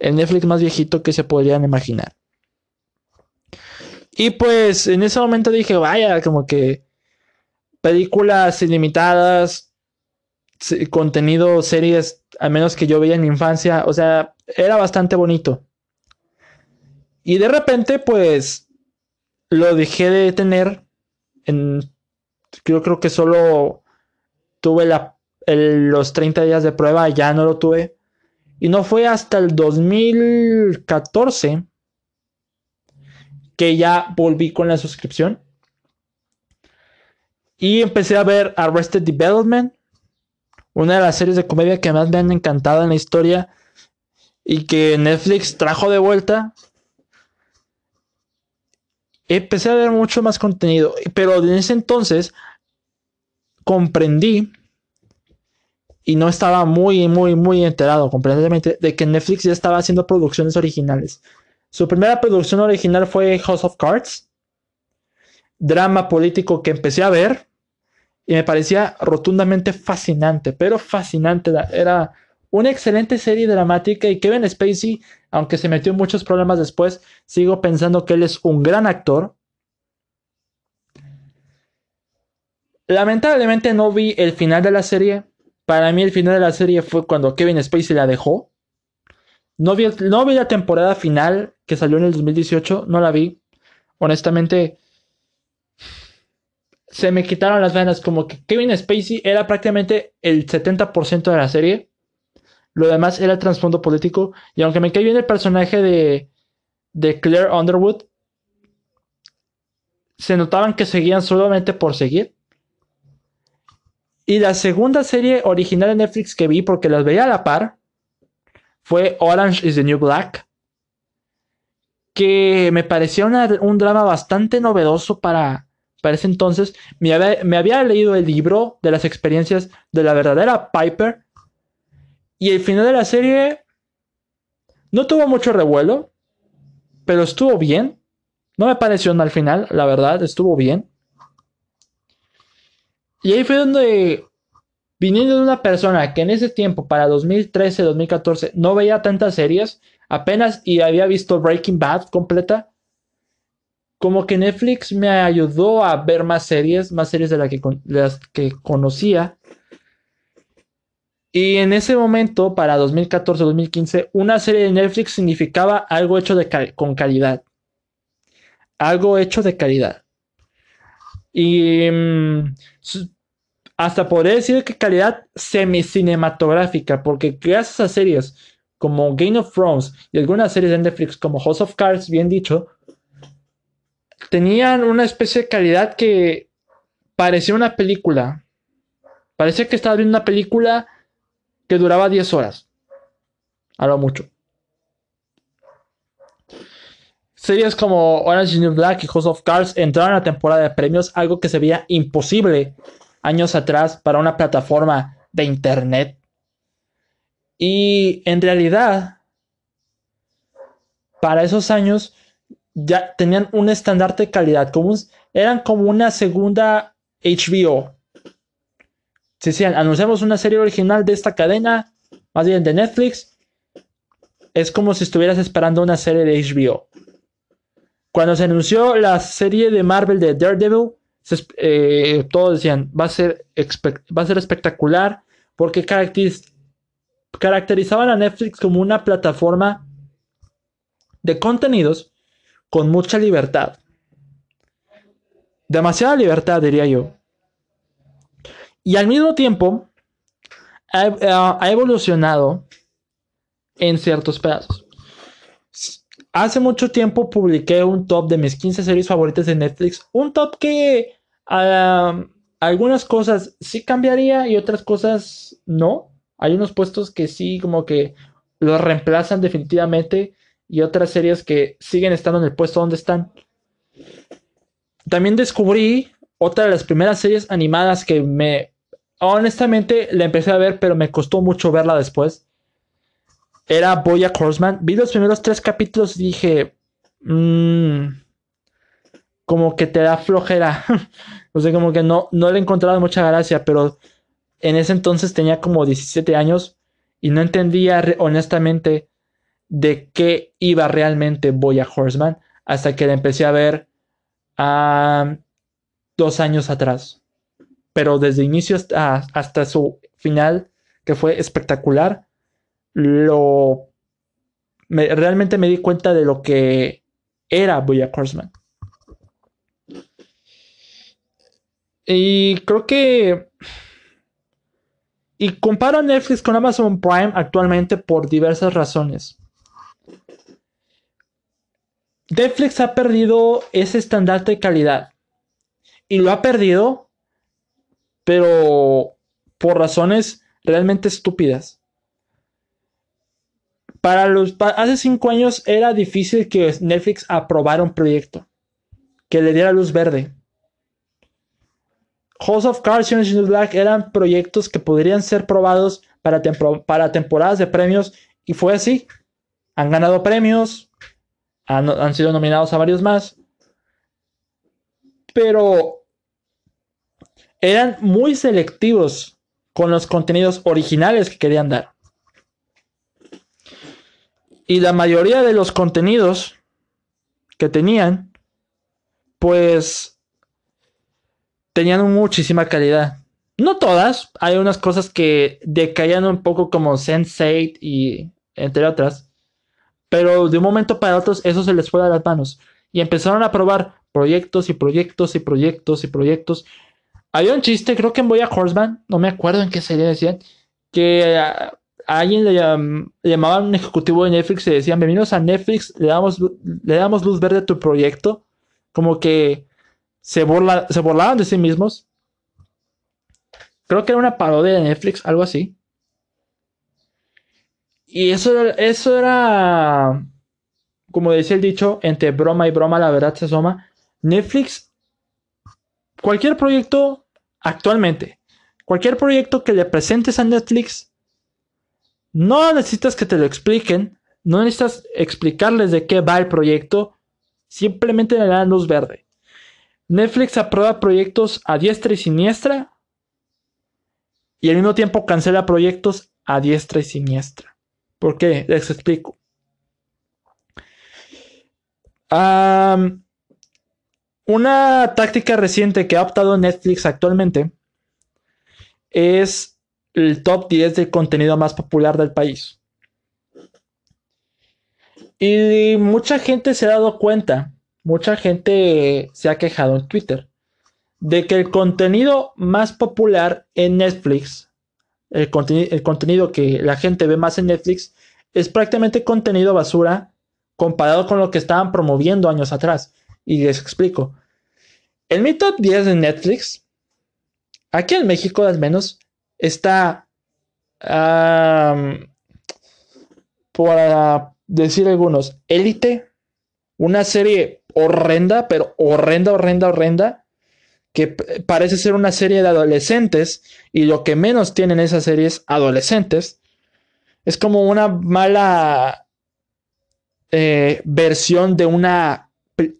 S1: El Netflix más viejito que se podrían imaginar. Y pues en ese momento dije, vaya, como que películas ilimitadas, contenido, series, al menos que yo veía en infancia, o sea, era bastante bonito. Y de repente, pues, lo dejé de tener. En, yo creo que solo tuve la, los 30 días de prueba, ya no lo tuve. Y no fue hasta el 2014 que ya volví con la suscripción. Y empecé a ver Arrested Development, una de las series de comedia que más me han encantado en la historia y que Netflix trajo de vuelta. Empecé a ver mucho más contenido, pero en ese entonces comprendí y no estaba muy, muy, muy enterado completamente de que Netflix ya estaba haciendo producciones originales. Su primera producción original fue House of Cards, drama político que empecé a ver y me parecía rotundamente fascinante, pero fascinante. Era una excelente serie dramática y Kevin Spacey, aunque se metió en muchos problemas después, sigo pensando que él es un gran actor. Lamentablemente no vi el final de la serie. Para mí el final de la serie fue cuando Kevin Spacey la dejó. No vi, la temporada final que salió en el 2018, no la vi. Honestamente, se me quitaron las ganas. Como que Kevin Spacey era prácticamente el 70% de la serie. Lo demás era trasfondo político. Y aunque me cae bien el personaje de, de Claire Underwood, se notaban que seguían solamente por seguir. Y la segunda serie original de Netflix que vi, porque las veía a la par, fue Orange is the New Black, que me parecía un drama bastante novedoso para, para ese entonces. Me había, me había leído el libro de las experiencias de la verdadera Piper y el final de la serie no tuvo mucho revuelo, pero estuvo bien. No me pareció mal final, la verdad, estuvo bien. Y ahí fue donde Viniendo de una persona que en ese tiempo, para 2013, 2014, no veía tantas series, apenas y había visto Breaking Bad completa, como que Netflix me ayudó a ver más series, más series de, que, las que conocía. Y en ese momento, para 2014-2015, una serie de Netflix significaba algo hecho de con calidad. Algo hecho de calidad. Y mm, hasta podría decir que calidad semi-cinematográfica, porque gracias a series como Game of Thrones y algunas series de Netflix como House of Cards, bien dicho, tenían una especie de calidad que parecía una película. Parecía que estaba viendo una película que duraba 10 horas. A lo mucho. Series como Orange is New Black y House of Cards entraron a temporada de premios, algo que se veía imposible años atrás para una plataforma de internet. Y en realidad, para esos años, ya tenían un estandarte de calidad, como eran como una segunda HBO. Si decían, anunciamos una serie original de esta cadena, más bien de Netflix, es como si estuvieras esperando una serie de HBO. Cuando se anunció la serie de Marvel de Daredevil, eh, todos decían, va a, ser espectacular, porque caracterizaban a Netflix como una plataforma de contenidos con mucha libertad. Demasiada libertad, diría yo. Y al mismo tiempo, ha, evolucionado en ciertos pedazos. Hace mucho tiempo publiqué un top de mis 15 series favoritas de Netflix. Un top que algunas cosas sí cambiaría y otras cosas no. Hay unos puestos que sí como que los reemplazan definitivamente y otras series que siguen estando en el puesto donde están. También descubrí otra de las primeras series animadas que me... Honestamente la empecé a ver, pero me costó mucho verla después. Era Boya Horseman. Vi los primeros tres capítulos y dije... Mmm, como que te da flojera. o sea, como que no, no le he encontrado mucha gracia, pero en ese entonces tenía como 17 años y no entendía honestamente de qué iba realmente Boya Horseman hasta que la empecé a ver a dos años atrás. Pero desde inicio hasta, hasta su final, que fue espectacular, lo realmente me di cuenta de lo que era Boya Horseman. Y creo que y comparo Netflix con Amazon Prime actualmente por diversas razones. Netflix ha perdido ese estandarte de calidad. Y lo ha perdido, pero por razones realmente estúpidas. Para los hace cinco años era difícil que Netflix aprobara un proyecto que le diera luz verde. House of Cards y Orange is Black eran proyectos que podrían ser probados para, para temporadas de premios y fue así. Han ganado premios, han, sido nominados a varios más. Pero eran muy selectivos con los contenidos originales que querían dar. Y la mayoría de los contenidos que tenían, pues tenían muchísima calidad. No todas, hay unas cosas que decaían un poco como Sense8 y entre otras. Pero de un momento para otro eso se les fue a las manos. Y empezaron a probar proyectos y proyectos y proyectos y proyectos. Había un chiste, creo que en Boya Horseman, no me acuerdo en qué serie decían, que a, alguien le, llamaban un ejecutivo de Netflix y decían, bienvenidos a Netflix, le damos, le damos luz verde a tu proyecto. Como que se, burla, se burlaban de sí mismos. Creo que era una parodia de Netflix, algo así. Y eso, eso era, como decía el dicho, entre broma y broma la verdad se asoma. Netflix, cualquier proyecto actualmente, cualquier proyecto que le presentes a Netflix, no necesitas que te lo expliquen, no necesitas explicarles de qué va el proyecto, simplemente le dan luz verde. Netflix aprueba proyectos a diestra y siniestra y al mismo tiempo cancela proyectos a diestra y siniestra. ¿Por qué? Les explico. una táctica reciente que ha optado Netflix actualmente es el top 10 del contenido más popular del país. Y mucha gente se ha dado cuenta, mucha gente se ha quejado en Twitter, de que el contenido más popular en Netflix el, contenido que la gente ve más en Netflix es prácticamente contenido basura comparado con lo que estaban promoviendo años atrás. Y les explico. El mi top 10 de Netflix, aquí en México al menos, está, por decir algunos, Élite, una serie horrenda, pero horrenda, horrenda, horrenda, que parece ser una serie de adolescentes y lo que menos tienen esas series adolescentes es como una mala eh, versión de una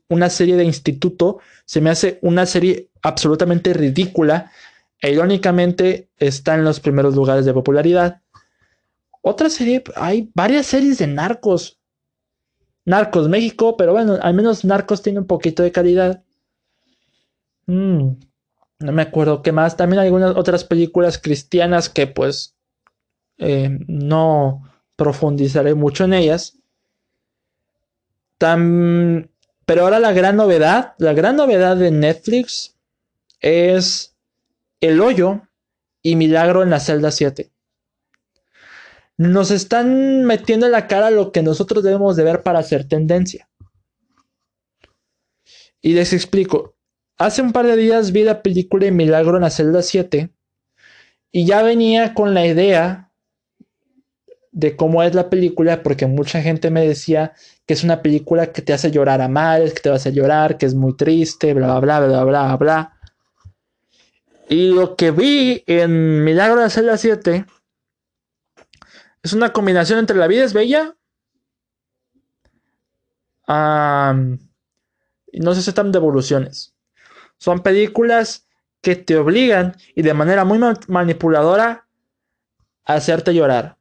S1: una serie de instituto, se me hace una serie absolutamente ridícula. E irónicamente está en los primeros lugares de popularidad. Otra serie, hay varias series de narcos. Narcos México, pero bueno, al menos Narcos tiene un poquito de calidad. Mm, no me acuerdo qué más. También hay algunas otras películas cristianas que pues eh, no profundizaré mucho en ellas. pero ahora la gran novedad, la gran novedad de Netflix es El Hoyo y Milagro en la celda 7. Nos están metiendo en la cara lo que nosotros debemos de ver para hacer tendencia. Y les explico. Hace un par de días vi la película de Milagro en la celda 7 y ya venía con la idea de cómo es la película porque mucha gente me decía que es una película que te hace llorar a mares, que te vas a llorar, que es muy triste, bla, bla, bla, bla, bla, bla. Y lo que vi en Milagro en la celda 7 es una combinación entre La vida es bella. y no se aceptan devoluciones. Son películas que te obligan y de manera muy manipuladora a hacerte llorar.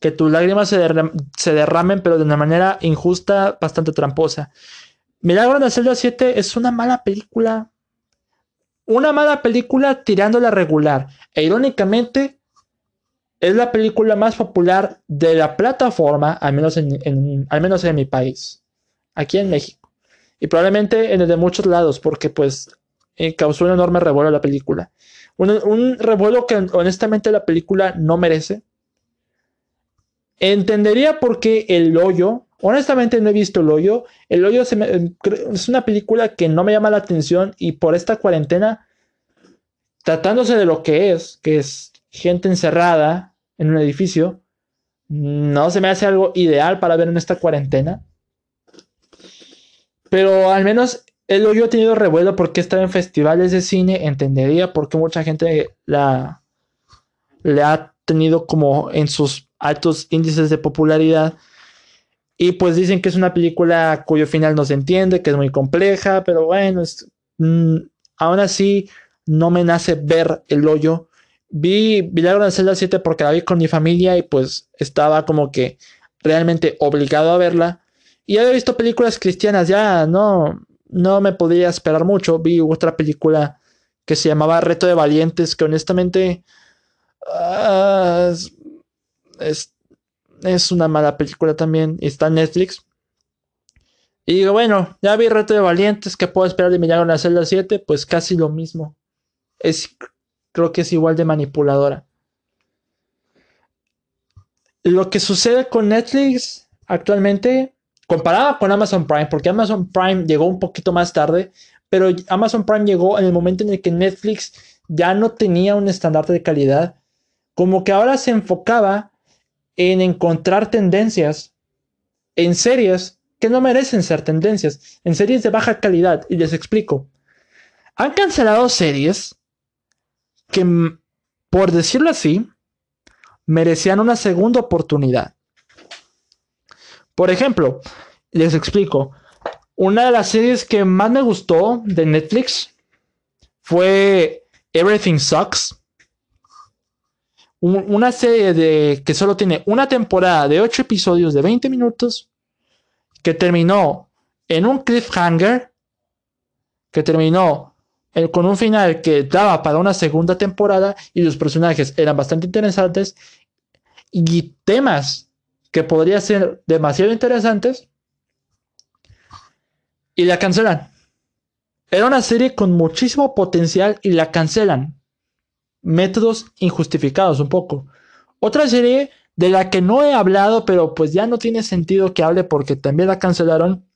S1: Que tus lágrimas se, se, derramen, pero de una manera injusta, bastante tramposa. Milagro de la celda 7 es una mala película. Una mala película tirándola regular. E irónicamente, es la película más popular de la plataforma, al menos en, al menos en mi país, aquí en México. Y probablemente en el de muchos lados, porque pues eh, causó un enorme revuelo la película. Un, revuelo que honestamente la película no merece. Entendería por qué El Hoyo, honestamente no he visto El Hoyo. El Hoyo es una película que no me llama la atención y por esta cuarentena, tratándose de lo que es, que es gente encerrada en un edificio, no se me hace algo ideal para ver en esta cuarentena. Pero al menos el hoyo ha tenido revuelo porque estaba en festivales de cine, entendería por qué mucha gente la ha tenido como en sus altos índices de popularidad. Y pues dicen que es una película cuyo final no se entiende, que es muy compleja, pero bueno, mm, aún así no me nace ver el hoyo Vi Milagro en Celda 7 porque la vi con mi familia y pues estaba como que realmente obligado a verla. Y había visto películas cristianas, ya no, no me podía esperar mucho. Vi otra película que se llamaba Reto de Valientes, que honestamente ah, es, es, una mala película también. Está en Netflix. Y digo, bueno, ya vi Reto de Valientes, ¿qué puedo esperar de Milagro en la celda 7? Pues casi lo mismo. Es creo que es igual de manipuladora. Lo que sucede con Netflix actualmente, comparada con Amazon Prime, porque Amazon Prime llegó un poquito más tarde, pero Amazon Prime llegó en el momento en el que Netflix ya no tenía un estandarte de calidad, como que ahora se enfocaba en encontrar tendencias en series que no merecen ser tendencias, en series de baja calidad, y les explico. Han cancelado series que, por decirlo así, merecían una segunda oportunidad. Por ejemplo, les explico, una de las series que más me gustó de Netflix fue Everything Sucks. Una serie de, que solo tiene una temporada de 8 episodios de 20 minutos, que terminó en un cliffhanger, que terminó con un final que daba para una segunda temporada y los personajes eran bastante interesantes y temas que podrían ser demasiado interesantes y la cancelan. Era una serie con muchísimo potencial y la cancelan. Métodos injustificados un poco. Otra serie de la que no he hablado, pero pues ya no tiene sentido que hable porque también la cancelaron,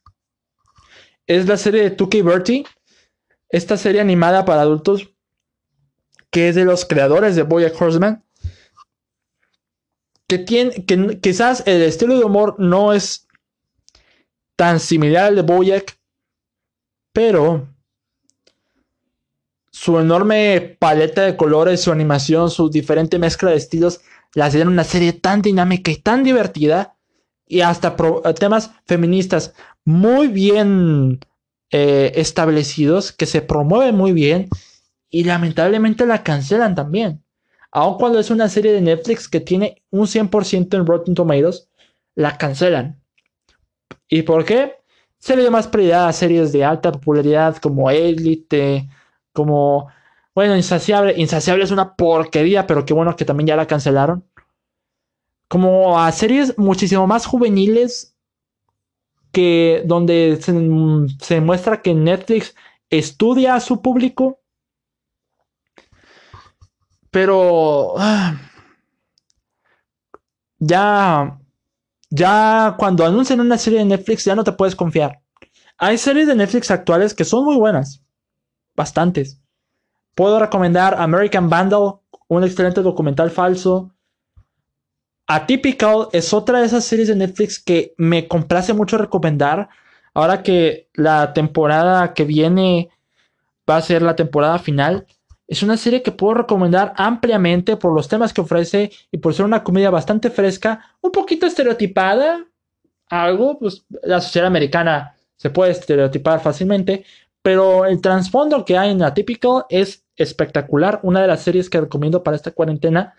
S1: es la serie de Tuki Bertie esta serie animada para adultos que es de los creadores de Boyack Horseman. Que tiene, que quizás el estilo de humor no es tan similar al de Boyack, pero su enorme paleta de colores, su animación, su diferente mezcla de estilos, la hacen una serie tan dinámica y tan divertida y hasta temas feministas muy bien eh, establecidos que se promueven muy bien y lamentablemente la cancelan también. Aun cuando es una serie de Netflix que tiene un 100% en Rotten Tomatoes, la cancelan. ¿Y por qué? Se le dio más prioridad a series de alta popularidad como Elite, como, bueno, Insaciable. Insaciable es una porquería, pero qué bueno que también ya la cancelaron. Como a series muchísimo más juveniles que donde se, se muestra que Netflix estudia a su público. Pero ah, ya ya cuando anuncian una serie de Netflix ya no te puedes confiar. Hay series de Netflix actuales que son muy buenas. Bastantes. Puedo recomendar American Vandal, un excelente documental falso. Atypical es otra de esas series de Netflix que me complace mucho recomendar. Ahora que la temporada que viene va a ser la temporada final. Es una serie que puedo recomendar ampliamente por los temas que ofrece y por ser una comedia bastante fresca, un poquito estereotipada, algo, pues la sociedad americana se puede estereotipar fácilmente, pero el trasfondo que hay en la Typical es espectacular, una de las series que recomiendo para esta cuarentena.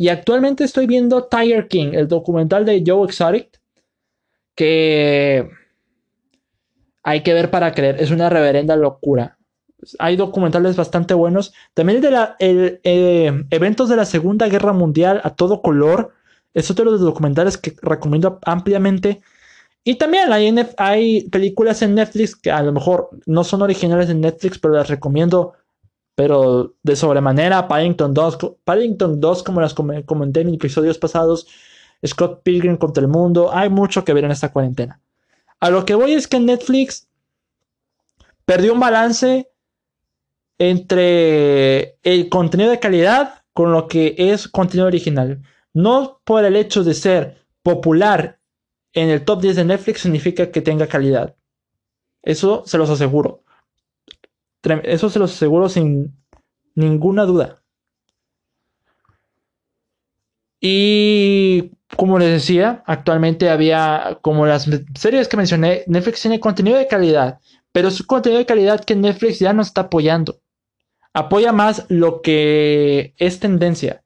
S1: Y actualmente estoy viendo Tiger King, el documental de Joe Exotic, que hay que ver para creer, es una reverenda locura hay documentales bastante buenos. También el de la, eh, eventos de la Segunda Guerra Mundial a todo color. Es otro de los documentales que recomiendo ampliamente. Y también hay, hay películas en Netflix que a lo mejor no son originales en Netflix, pero las recomiendo. Pero de sobremanera, Paddington 2, Paddington 2 como las comenté en episodios pasados, Scott Pilgrim contra el mundo, hay mucho que ver en esta cuarentena. A lo que voy es que Netflix perdió un balance entre el contenido de calidad con lo que es contenido original. No por el hecho de ser popular en el top 10 de Netflix significa que tenga calidad. Eso se los aseguro. Eso se los aseguro sin ninguna duda. Y como les decía, actualmente había, como las series que mencioné, Netflix tiene contenido de calidad, pero es contenido de calidad que Netflix ya no está apoyando apoya más lo que es tendencia.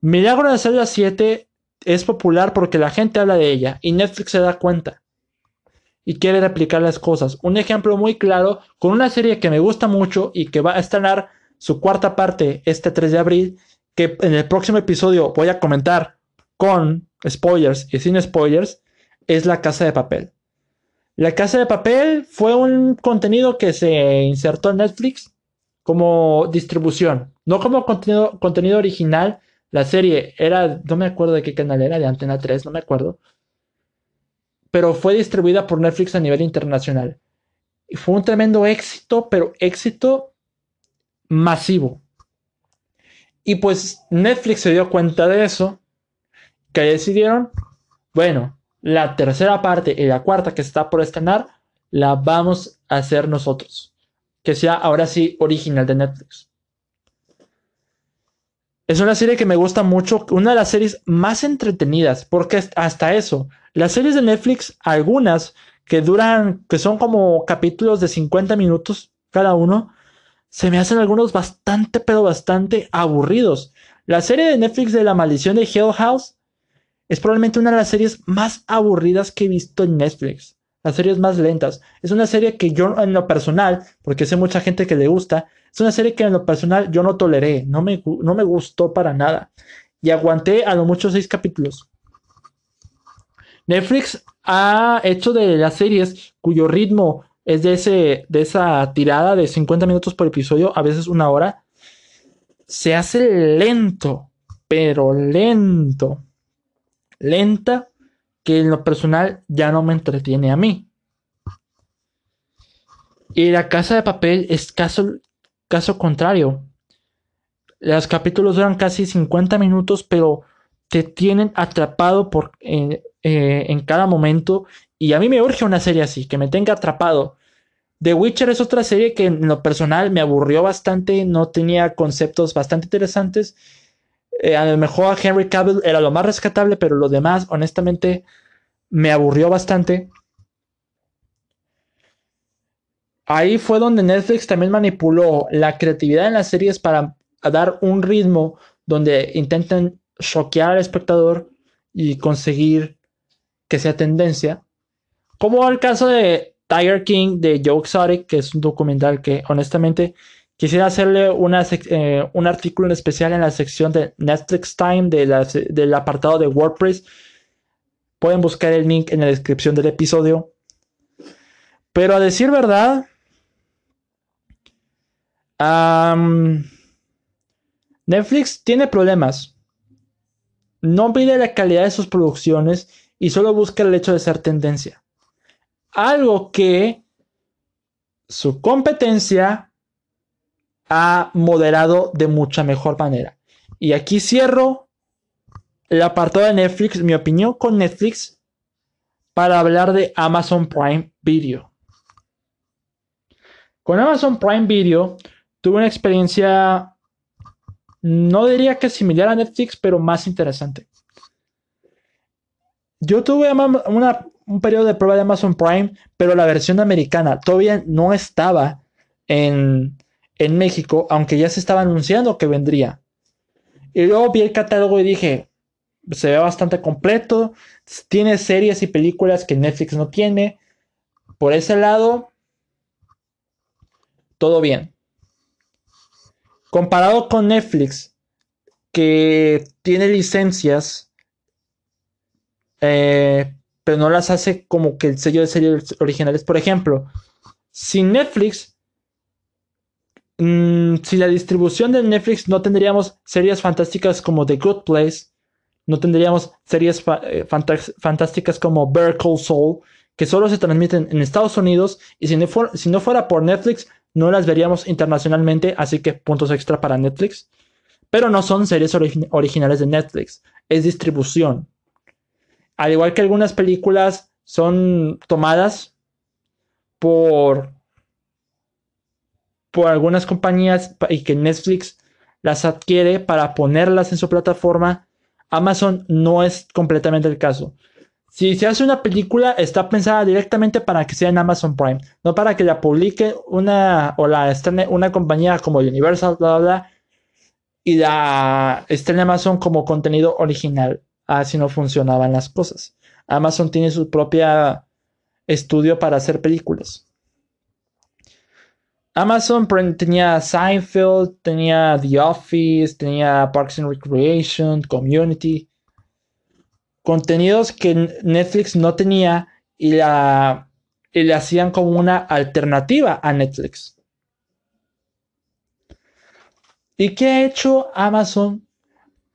S1: Milagro de Zelda 7 es popular porque la gente habla de ella y Netflix se da cuenta y quiere replicar las cosas. Un ejemplo muy claro con una serie que me gusta mucho y que va a estrenar su cuarta parte este 3 de abril, que en el próximo episodio voy a comentar con spoilers y sin spoilers, es La Casa de Papel. La Casa de Papel fue un contenido que se insertó en Netflix como distribución, no como contenido, contenido original. La serie era, no me acuerdo de qué canal era, de Antena 3, no me acuerdo. Pero fue distribuida por Netflix a nivel internacional. Y fue un tremendo éxito, pero éxito masivo. Y pues Netflix se dio cuenta de eso, que decidieron, bueno, la tercera parte y la cuarta que está por estrenar, la vamos a hacer nosotros que sea ahora sí original de Netflix. Es una serie que me gusta mucho, una de las series más entretenidas, porque hasta eso, las series de Netflix, algunas que duran, que son como capítulos de 50 minutos cada uno, se me hacen algunos bastante, pero bastante aburridos. La serie de Netflix de La Maldición de Hill House es probablemente una de las series más aburridas que he visto en Netflix las series más lentas. Es una serie que yo en lo personal, porque sé mucha gente que le gusta, es una serie que en lo personal yo no toleré, no me, no me gustó para nada. Y aguanté a lo mucho seis capítulos. Netflix ha hecho de las series cuyo ritmo es de, ese, de esa tirada de 50 minutos por episodio, a veces una hora, se hace lento, pero lento. Lenta que en lo personal ya no me entretiene a mí. Y la casa de papel es caso, caso contrario. Los capítulos duran casi 50 minutos, pero te tienen atrapado por, eh, en cada momento. Y a mí me urge una serie así, que me tenga atrapado. The Witcher es otra serie que en lo personal me aburrió bastante, no tenía conceptos bastante interesantes eh, a lo mejor Henry Cavill era lo más rescatable, pero lo demás, honestamente, me aburrió bastante. Ahí fue donde Netflix también manipuló la creatividad en las series para dar un ritmo donde intenten choquear al espectador y conseguir que sea tendencia. Como el caso de Tiger King de Joe Exotic, que es un documental que honestamente quisiera hacerle eh, un artículo en especial en la sección de Netflix Time del apartado de WordPress. Pueden buscar el link en la descripción del episodio. Pero a decir verdad, Netflix tiene problemas. No pide la calidad de sus producciones y solo busca el hecho de ser tendencia. Algo que su competencia ha moderado de mucha mejor manera. Y aquí cierro el apartado de Netflix, mi opinión con Netflix, para hablar de Amazon Prime Video. Con Amazon Prime Video tuve una experiencia, no diría que similar a Netflix, pero más interesante. Yo tuve un periodo de prueba de Amazon Prime, pero la versión americana todavía no estaba en, en México, aunque ya se estaba anunciando que vendría. Y luego vi el catálogo y dije, se ve bastante completo, tiene series y películas que Netflix no tiene. Por ese lado, todo bien. Comparado con Netflix, que tiene licencias, eh, pero no las hace como que el sello de series originales. Por ejemplo, sin Netflix, mm, si la distribución de Netflix no tendríamos series fantásticas como The Good Place, no tendríamos series eh, fantásticas como Better Soul, que solo se transmiten en Estados Unidos, y si si no fuera por Netflix, no las veríamos internacionalmente, así que puntos extra para Netflix. Pero no son series originales de Netflix, es distribución. Al igual que algunas películas son tomadas por, por algunas compañías y que Netflix las adquiere para ponerlas en su plataforma, Amazon no es completamente el caso. Si se hace una película, está pensada directamente para que sea en Amazon Prime, no para que la publique una o la estrene una compañía como Universal, bla, bla, y la estrene Amazon como contenido original. Así no funcionaban las cosas. Amazon tiene su propia estudio para hacer películas. Amazon tenía Seinfeld, tenía The Office, tenía Parks and Recreation, Community contenidos que Netflix no tenía y, la, le hacían como una alternativa a Netflix. ¿Y qué ha hecho Amazon?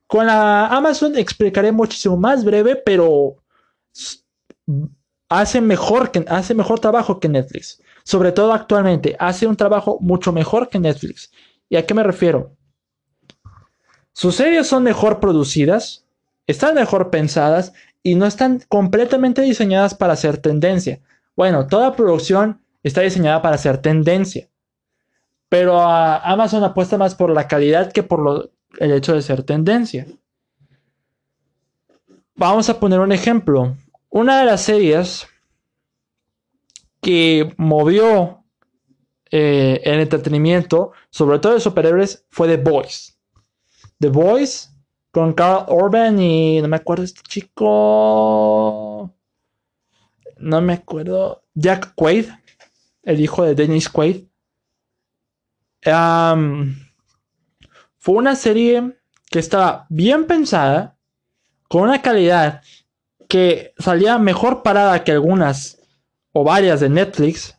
S1: Con la Amazon explicaré muchísimo más breve, pero hace mejor, que, hace mejor trabajo que Netflix. Sobre todo actualmente, hace un trabajo mucho mejor que Netflix. ¿Y a qué me refiero? Sus series son mejor producidas, están mejor pensadas y no están completamente diseñadas para ser tendencia. Bueno, toda producción está diseñada para ser tendencia. Pero Amazon apuesta más por la calidad que por el hecho de ser tendencia. Vamos a poner un ejemplo. Una de las series que movió eh, el entretenimiento, sobre todo de superhéroes, fue The Boys. The Boys con Carl Orban y no me acuerdo este chico. No me acuerdo. Jack Quaid, el hijo de Dennis Quaid. fue una serie que estaba bien pensada, con una calidad que salía mejor parada que algunas o varias de Netflix,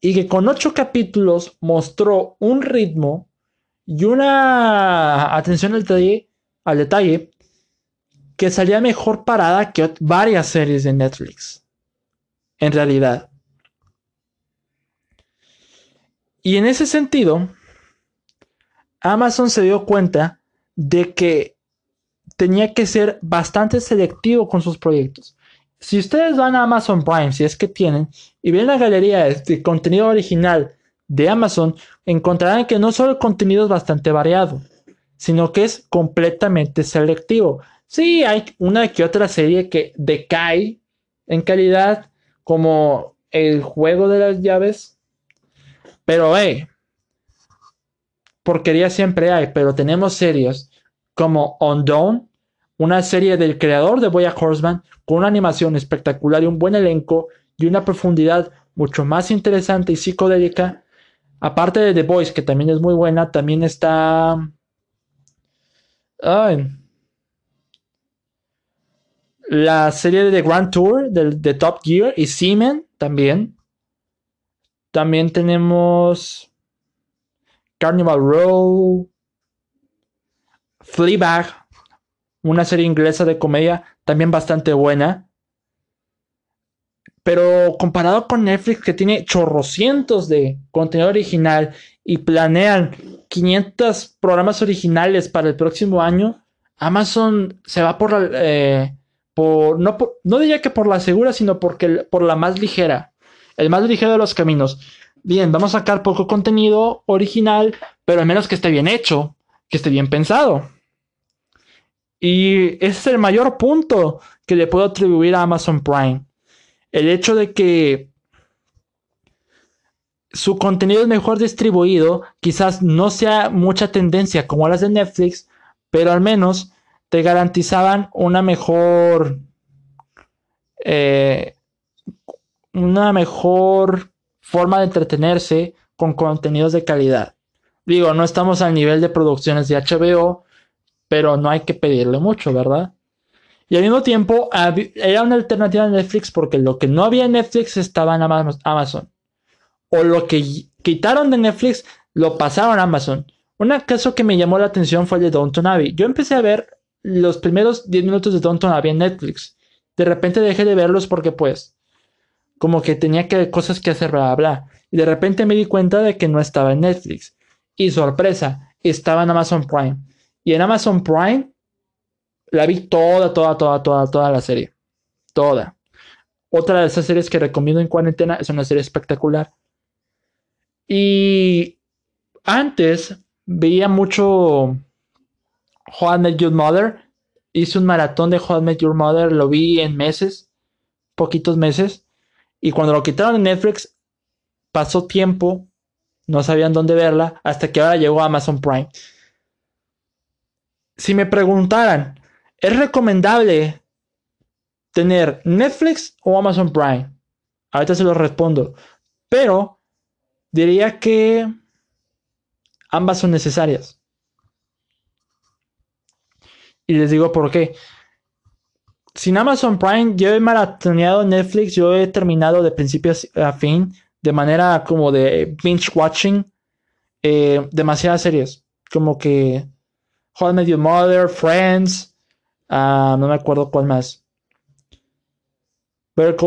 S1: y que con ocho capítulos mostró un ritmo y una atención al detalle, al detalle que salía mejor parada que varias series de Netflix. En realidad. Y en ese sentido, Amazon se dio cuenta de que tenía que ser bastante selectivo con sus proyectos. Si ustedes van a Amazon Prime, si es que tienen, y ven la galería de contenido original de Amazon, encontrarán que no solo el contenido es bastante variado, sino que es completamente selectivo. Sí, hay una que otra serie que decae en calidad, como el juego de las llaves. Pero, hey, porquería siempre hay, pero tenemos series como Undone, una serie del creador de Boya Horseman, con una animación espectacular y un buen elenco y una profundidad mucho más interesante y psicodélica. Aparte de The Voice, que también es muy buena, también está. la serie de The Grand Tour de, Top Gear y Seaman también. También tenemos Carnival Row, Fleabag, una serie inglesa de comedia también bastante buena. Pero comparado con Netflix que tiene chorrocientos de contenido original y planean 500 programas originales para el próximo año, Amazon se va por la... Eh, no diría que por la segura, sino porque, por la más ligera. El más ligero de los caminos. Bien, vamos a sacar poco contenido original, pero al menos que esté bien hecho, que esté bien pensado. Y ese es el mayor punto que le puedo atribuir a Amazon Prime. El hecho de que su contenido es mejor distribuido, quizás no sea mucha tendencia como las de Netflix, pero al menos te garantizaban una mejor eh, una mejor forma de entretenerse con contenidos de calidad. Digo, no estamos al nivel de producciones de HBO, pero no hay que pedirle mucho, ¿verdad? Y al mismo tiempo era una alternativa de Netflix porque lo que no había en Netflix estaba en Amazon. O lo que quitaron de Netflix lo pasaron a Amazon. Un caso que me llamó la atención fue el de Downton Abbey. Yo empecé a ver los primeros 10 minutos de Downton Abbey en Netflix. De repente dejé de verlos porque pues como que tenía que, cosas que hacer, bla, bla. Y de repente me di cuenta de que no estaba en Netflix. Y sorpresa, estaba en Amazon Prime. Y en Amazon Prime la vi toda, toda, toda, toda, toda la serie. Toda. Otra de esas series que recomiendo en cuarentena es una serie espectacular. Y antes veía mucho How I Met Your Mother. Hice un maratón de How I Met Your Mother. Lo vi en meses. Poquitos meses. Y cuando lo quitaron en Netflix, pasó tiempo. No sabían dónde verla. Hasta que ahora llegó a Amazon Prime si me preguntaran, ¿es recomendable tener Netflix o Amazon Prime? Ahorita se lo respondo. Pero diría que ambas son necesarias. Y les digo por qué. Sin Amazon Prime, yo he maratoneado Netflix, yo he terminado de principio a fin, de manera como de binge watching, eh, demasiadas series. Como que How I Your Mother, Friends, uh, no me acuerdo cuál más.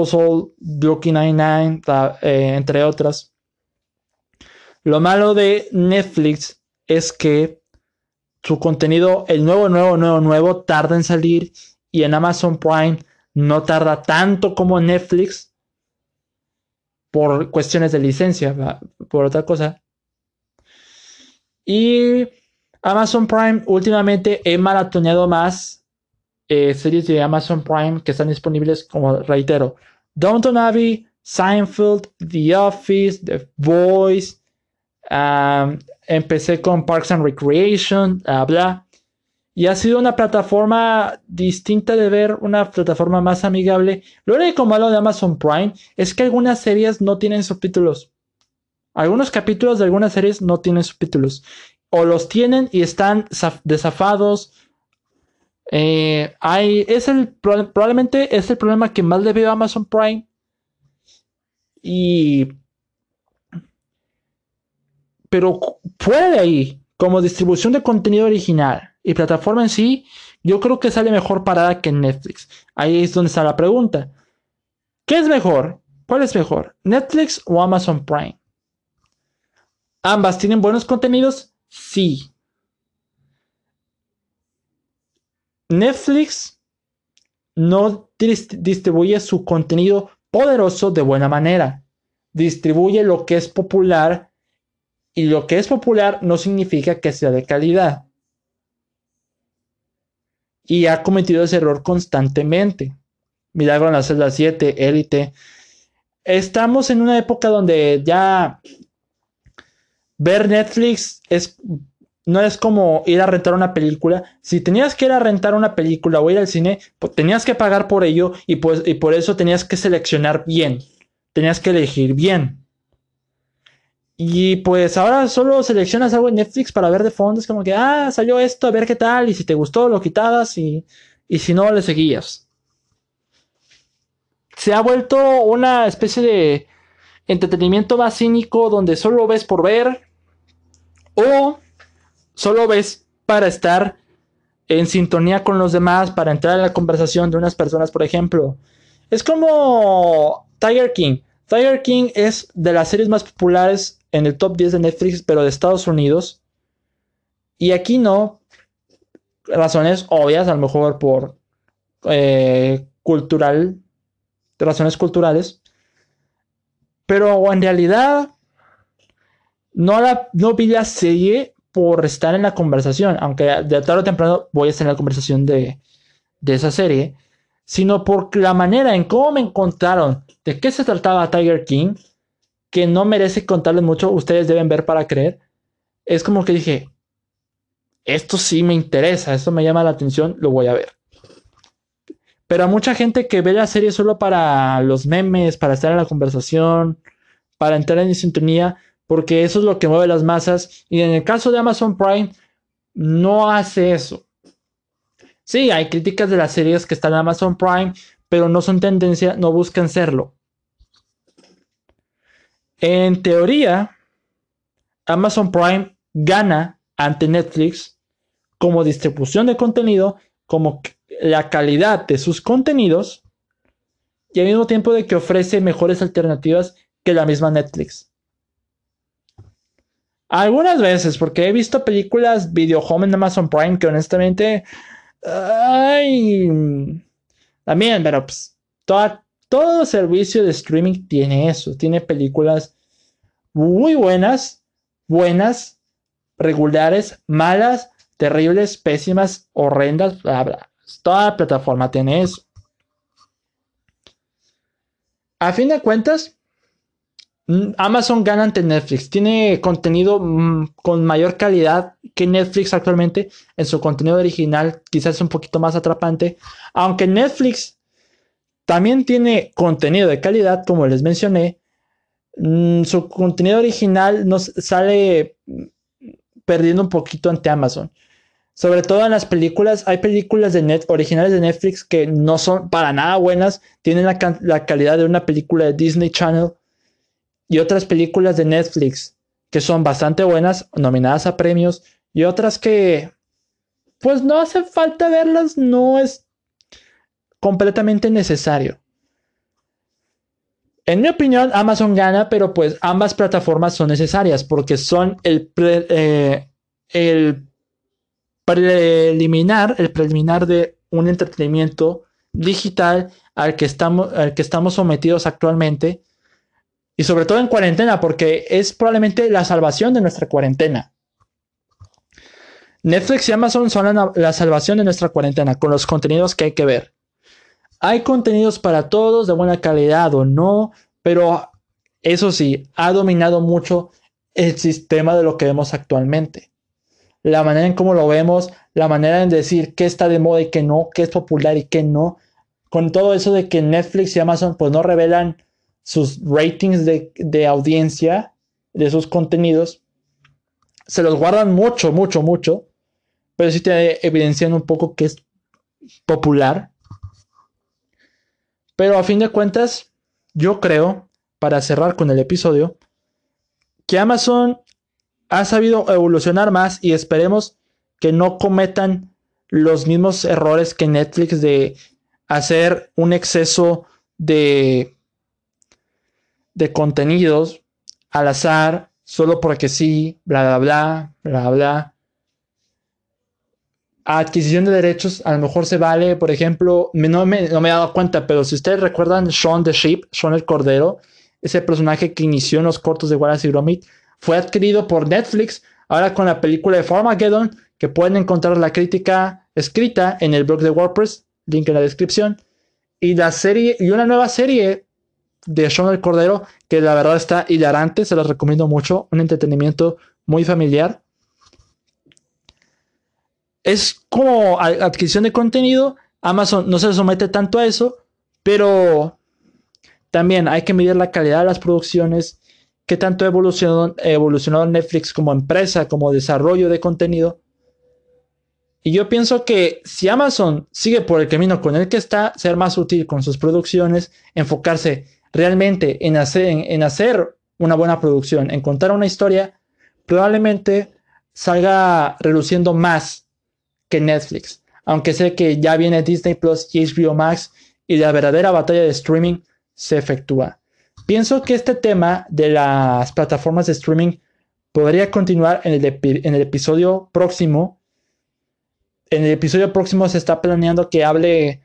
S1: Saul, Brooklyn Nine-Nine, eh, entre otras. Lo malo de Netflix es que su contenido, el nuevo, nuevo, nuevo, nuevo, tarda en salir y en Amazon Prime no tarda tanto como Netflix por cuestiones de licencia, por otra cosa. Y Amazon Prime, últimamente he maratoneado más eh, series de Amazon Prime que están disponibles, como reitero, Downton Abbey, Seinfeld, The Office, The Voice. empecé con Parks and Recreation, bla, bla. Y ha sido una plataforma distinta de ver, una plataforma más amigable. Lo único malo de Amazon Prime es que algunas series no tienen subtítulos. Algunos capítulos de algunas series no tienen subtítulos o los tienen y están desafados. Eh, es el, probablemente es el problema que más le veo a Amazon Prime. Y. Pero fuera de ahí, como distribución de contenido original y plataforma en sí, yo creo que sale mejor parada que Netflix. Ahí es donde está la pregunta. ¿Qué es mejor? ¿Cuál es mejor? ¿Netflix o Amazon Prime? Ambas tienen buenos contenidos, Sí. Netflix no distribuye su contenido poderoso de buena manera. Distribuye lo que es popular y lo que es popular no significa que sea de calidad. Y ha cometido ese error constantemente. Milagro en la celda 7, Élite. estamos en una época donde ya ver Netflix es no es como ir a rentar una película. Si tenías que ir a rentar una película o ir al cine, pues tenías que pagar por ello y, pues, y por eso tenías que seleccionar bien. Tenías que elegir bien. Y pues ahora solo seleccionas algo en Netflix para ver de fondo. Es como que, ah, salió esto, a ver qué tal. Y si te gustó, lo quitabas. Y, y si no, le seguías. Se ha vuelto una especie de entretenimiento más cínico donde solo ves por ver. O solo ves para estar en sintonía con los demás, para entrar en la conversación de unas personas, por ejemplo. Es como Tiger King. Tiger King es de las series más populares en el top 10 de Netflix, pero de Estados Unidos. Y aquí no. Razones obvias, a lo mejor por eh, cultural, razones culturales. Pero en realidad no, la, no vi la serie por estar en la conversación, aunque de tarde o temprano voy a estar en la conversación de, esa serie, sino por la manera en cómo me encontraron, de qué se trataba Tiger King, que no merece contarles mucho, ustedes deben ver para creer. Es como que dije, esto sí me interesa, esto me llama la atención, lo voy a ver. Pero a mucha gente que ve la serie solo para los memes, para estar en la conversación, para entrar en sintonía, porque eso es lo que mueve las masas. Y en el caso de Amazon Prime, no hace eso. Sí, hay críticas de las series que están en Amazon Prime, pero no son tendencia, no buscan serlo. En teoría, Amazon Prime gana ante Netflix como distribución de contenido, como la calidad de sus contenidos y al mismo tiempo de que ofrece mejores alternativas que la misma Netflix. Algunas veces, porque he visto películas video home en Amazon Prime que honestamente. Ay. También, pero pues. todo servicio de streaming tiene eso. Tiene películas muy buenas, buenas, regulares, malas, terribles, pésimas, horrendas, bla. Toda plataforma tiene eso. A fin de cuentas, Amazon gana ante Netflix. Tiene contenido mm, con mayor calidad que Netflix actualmente. En su contenido original quizás un poquito más atrapante. Aunque Netflix también tiene contenido de calidad, como les mencioné. Mm, su contenido original nos sale perdiendo un poquito ante Amazon. Sobre todo en las películas, hay películas de originales de Netflix que no son para nada buenas, tienen la calidad de una película de Disney Channel y otras películas de Netflix que son bastante buenas, nominadas a premios, y otras que pues no hace falta verlas, no es completamente necesario. En mi opinión, Amazon gana, pero pues ambas plataformas son necesarias porque son el, eh, el preliminar, el preliminar de un entretenimiento digital al que estamos, al que estamos sometidos actualmente y sobre todo en cuarentena, porque es probablemente la salvación de nuestra cuarentena. Netflix y Amazon son la, salvación de nuestra cuarentena con los contenidos que hay que ver. Hay contenidos para todos de buena calidad o no, pero eso sí, ha dominado mucho el sistema de lo que vemos actualmente. La manera en cómo lo vemos, la manera en decir qué está de moda y qué no, qué es popular y qué no. Con todo eso de que Netflix y Amazon pues no revelan sus ratings de, audiencia de sus contenidos, se los guardan mucho, mucho, mucho, pero sí te evidencian un poco que es popular. Pero a fin de cuentas, yo creo, para cerrar con el episodio, que Amazon ha sabido evolucionar más y esperemos que no cometan los mismos errores que Netflix de hacer un exceso de de contenidos al azar, solo porque sí, bla, bla, bla, bla, bla. Adquisición de derechos, a lo mejor se vale, por ejemplo, no me, no me he dado cuenta, pero si ustedes recuerdan Sean the Sheep, Sean el Cordero, ese personaje que inició en los cortos de Wallace y Gromit, fue adquirido por Netflix, ahora con la película de Farmageddon, que pueden encontrar la crítica escrita en el blog de WordPress, link en la descripción, y la serie, y una nueva serie de Sean el Cordero, que la verdad está hilarante, se los recomiendo mucho, un entretenimiento muy familiar. Es como adquisición de contenido, Amazon no se somete tanto a eso, pero también hay que medir la calidad de las producciones, qué tanto evolucionó, evolucionó Netflix como empresa, como desarrollo de contenido. Y yo pienso que si Amazon sigue por el camino con el que está, ser más útil con sus producciones, enfocarse realmente en hacer, en, hacer una buena producción, en contar una historia, probablemente salga reluciendo más que Netflix. Aunque sé que ya viene Disney Plus y HBO Max y la verdadera batalla de streaming se efectúa. Pienso que este tema de las plataformas de streaming podría continuar en el, en el episodio próximo. En el episodio próximo se está planeando que hable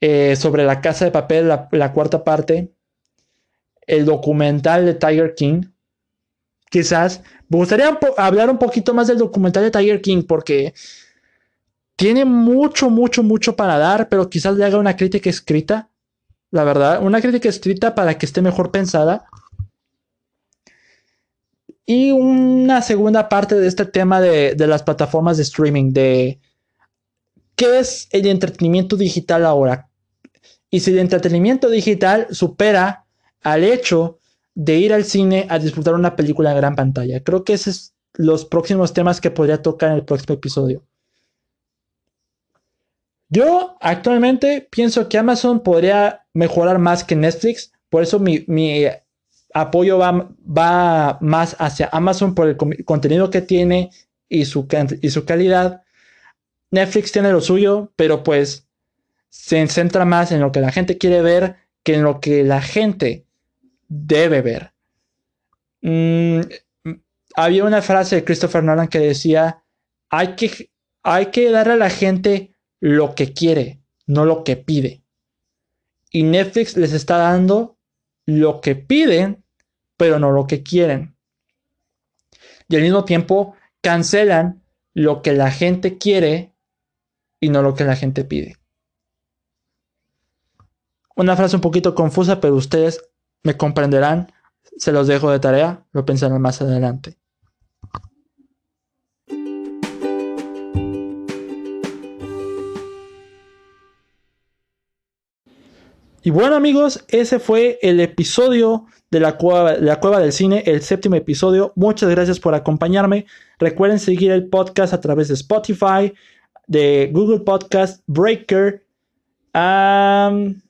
S1: eh, sobre la casa de papel, la, cuarta parte, el documental de Tiger King. Quizás me gustaría hablar un poquito más del documental de Tiger King porque tiene mucho, mucho, mucho para dar, pero quizás le haga una crítica escrita la verdad. Una crítica escrita para que esté mejor pensada. Y una segunda parte de este tema de, las plataformas de streaming, de qué es el entretenimiento digital ahora. Y si el entretenimiento digital supera al hecho de ir al cine a disfrutar una película en gran pantalla. Creo que esos son los próximos temas que podría tocar en el próximo episodio. Yo actualmente pienso que Amazon podría mejorar más que Netflix, por eso mi, apoyo va, va, más hacia Amazon por el contenido que tiene y su, y su calidad. Netflix tiene lo suyo, pero pues se centra más en lo que la gente quiere ver que en lo que la gente debe ver. Mm, había una frase de Christopher Nolan que decía, hay que, hay que a la gente lo que quiere, no lo que pide. Y Netflix les está dando lo que piden, pero no lo que quieren. Y al mismo tiempo cancelan lo que la gente quiere y no lo que la gente pide. Una frase un poquito confusa, pero ustedes me comprenderán. Se los dejo de tarea, lo pensarán más adelante. Y bueno amigos, ese fue el episodio de la, cueva, la cueva del cine, el séptimo episodio. Muchas gracias por acompañarme. Recuerden seguir el podcast a través de Spotify, de Google Podcast, Breaker, um,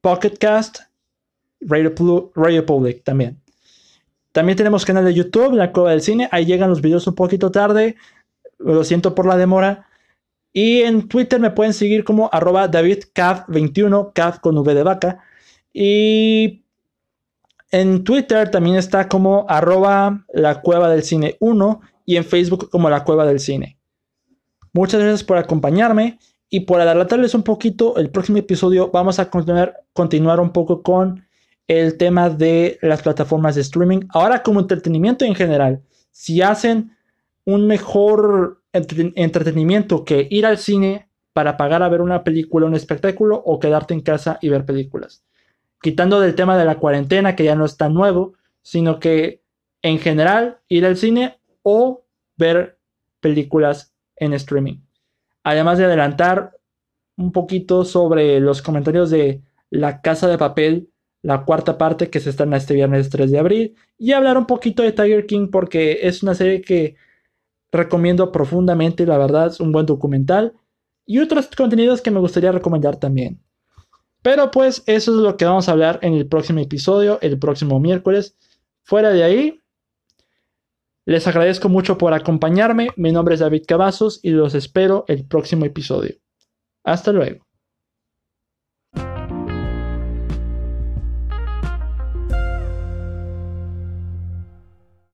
S1: Pocket Cast, Radio, Public también. También tenemos canal de YouTube, La Cueva del Cine. Ahí llegan los videos un poquito tarde. Lo siento por la demora. Y en Twitter me pueden seguir como arroba davidcav21, cav con V de vaca. Y en Twitter también está como arroba la cueva del cine 1 y en Facebook como la cueva del cine. Muchas gracias por acompañarme y por adelantarles un poquito el próximo episodio vamos a continuar un poco con el tema de las plataformas de streaming. Ahora como entretenimiento en general, si hacen un mejor entretenimiento que ir al cine para pagar a ver una película, un espectáculo o quedarte en casa y ver películas. Quitando del tema de la cuarentena, que ya no es tan nuevo, sino que en general ir al cine o ver películas en streaming. Además de adelantar un poquito sobre los comentarios de La Casa de Papel, la cuarta parte que se estrena este viernes 3 de abril, y hablar un poquito de Tiger King porque es una serie que recomiendo profundamente, la verdad es un buen documental y otros contenidos que me gustaría recomendar también. Pero pues eso es lo que vamos a hablar en el próximo episodio, el próximo miércoles. Fuera de ahí, les agradezco mucho por acompañarme. Mi nombre es David Cavazos y los espero el próximo episodio. Hasta luego.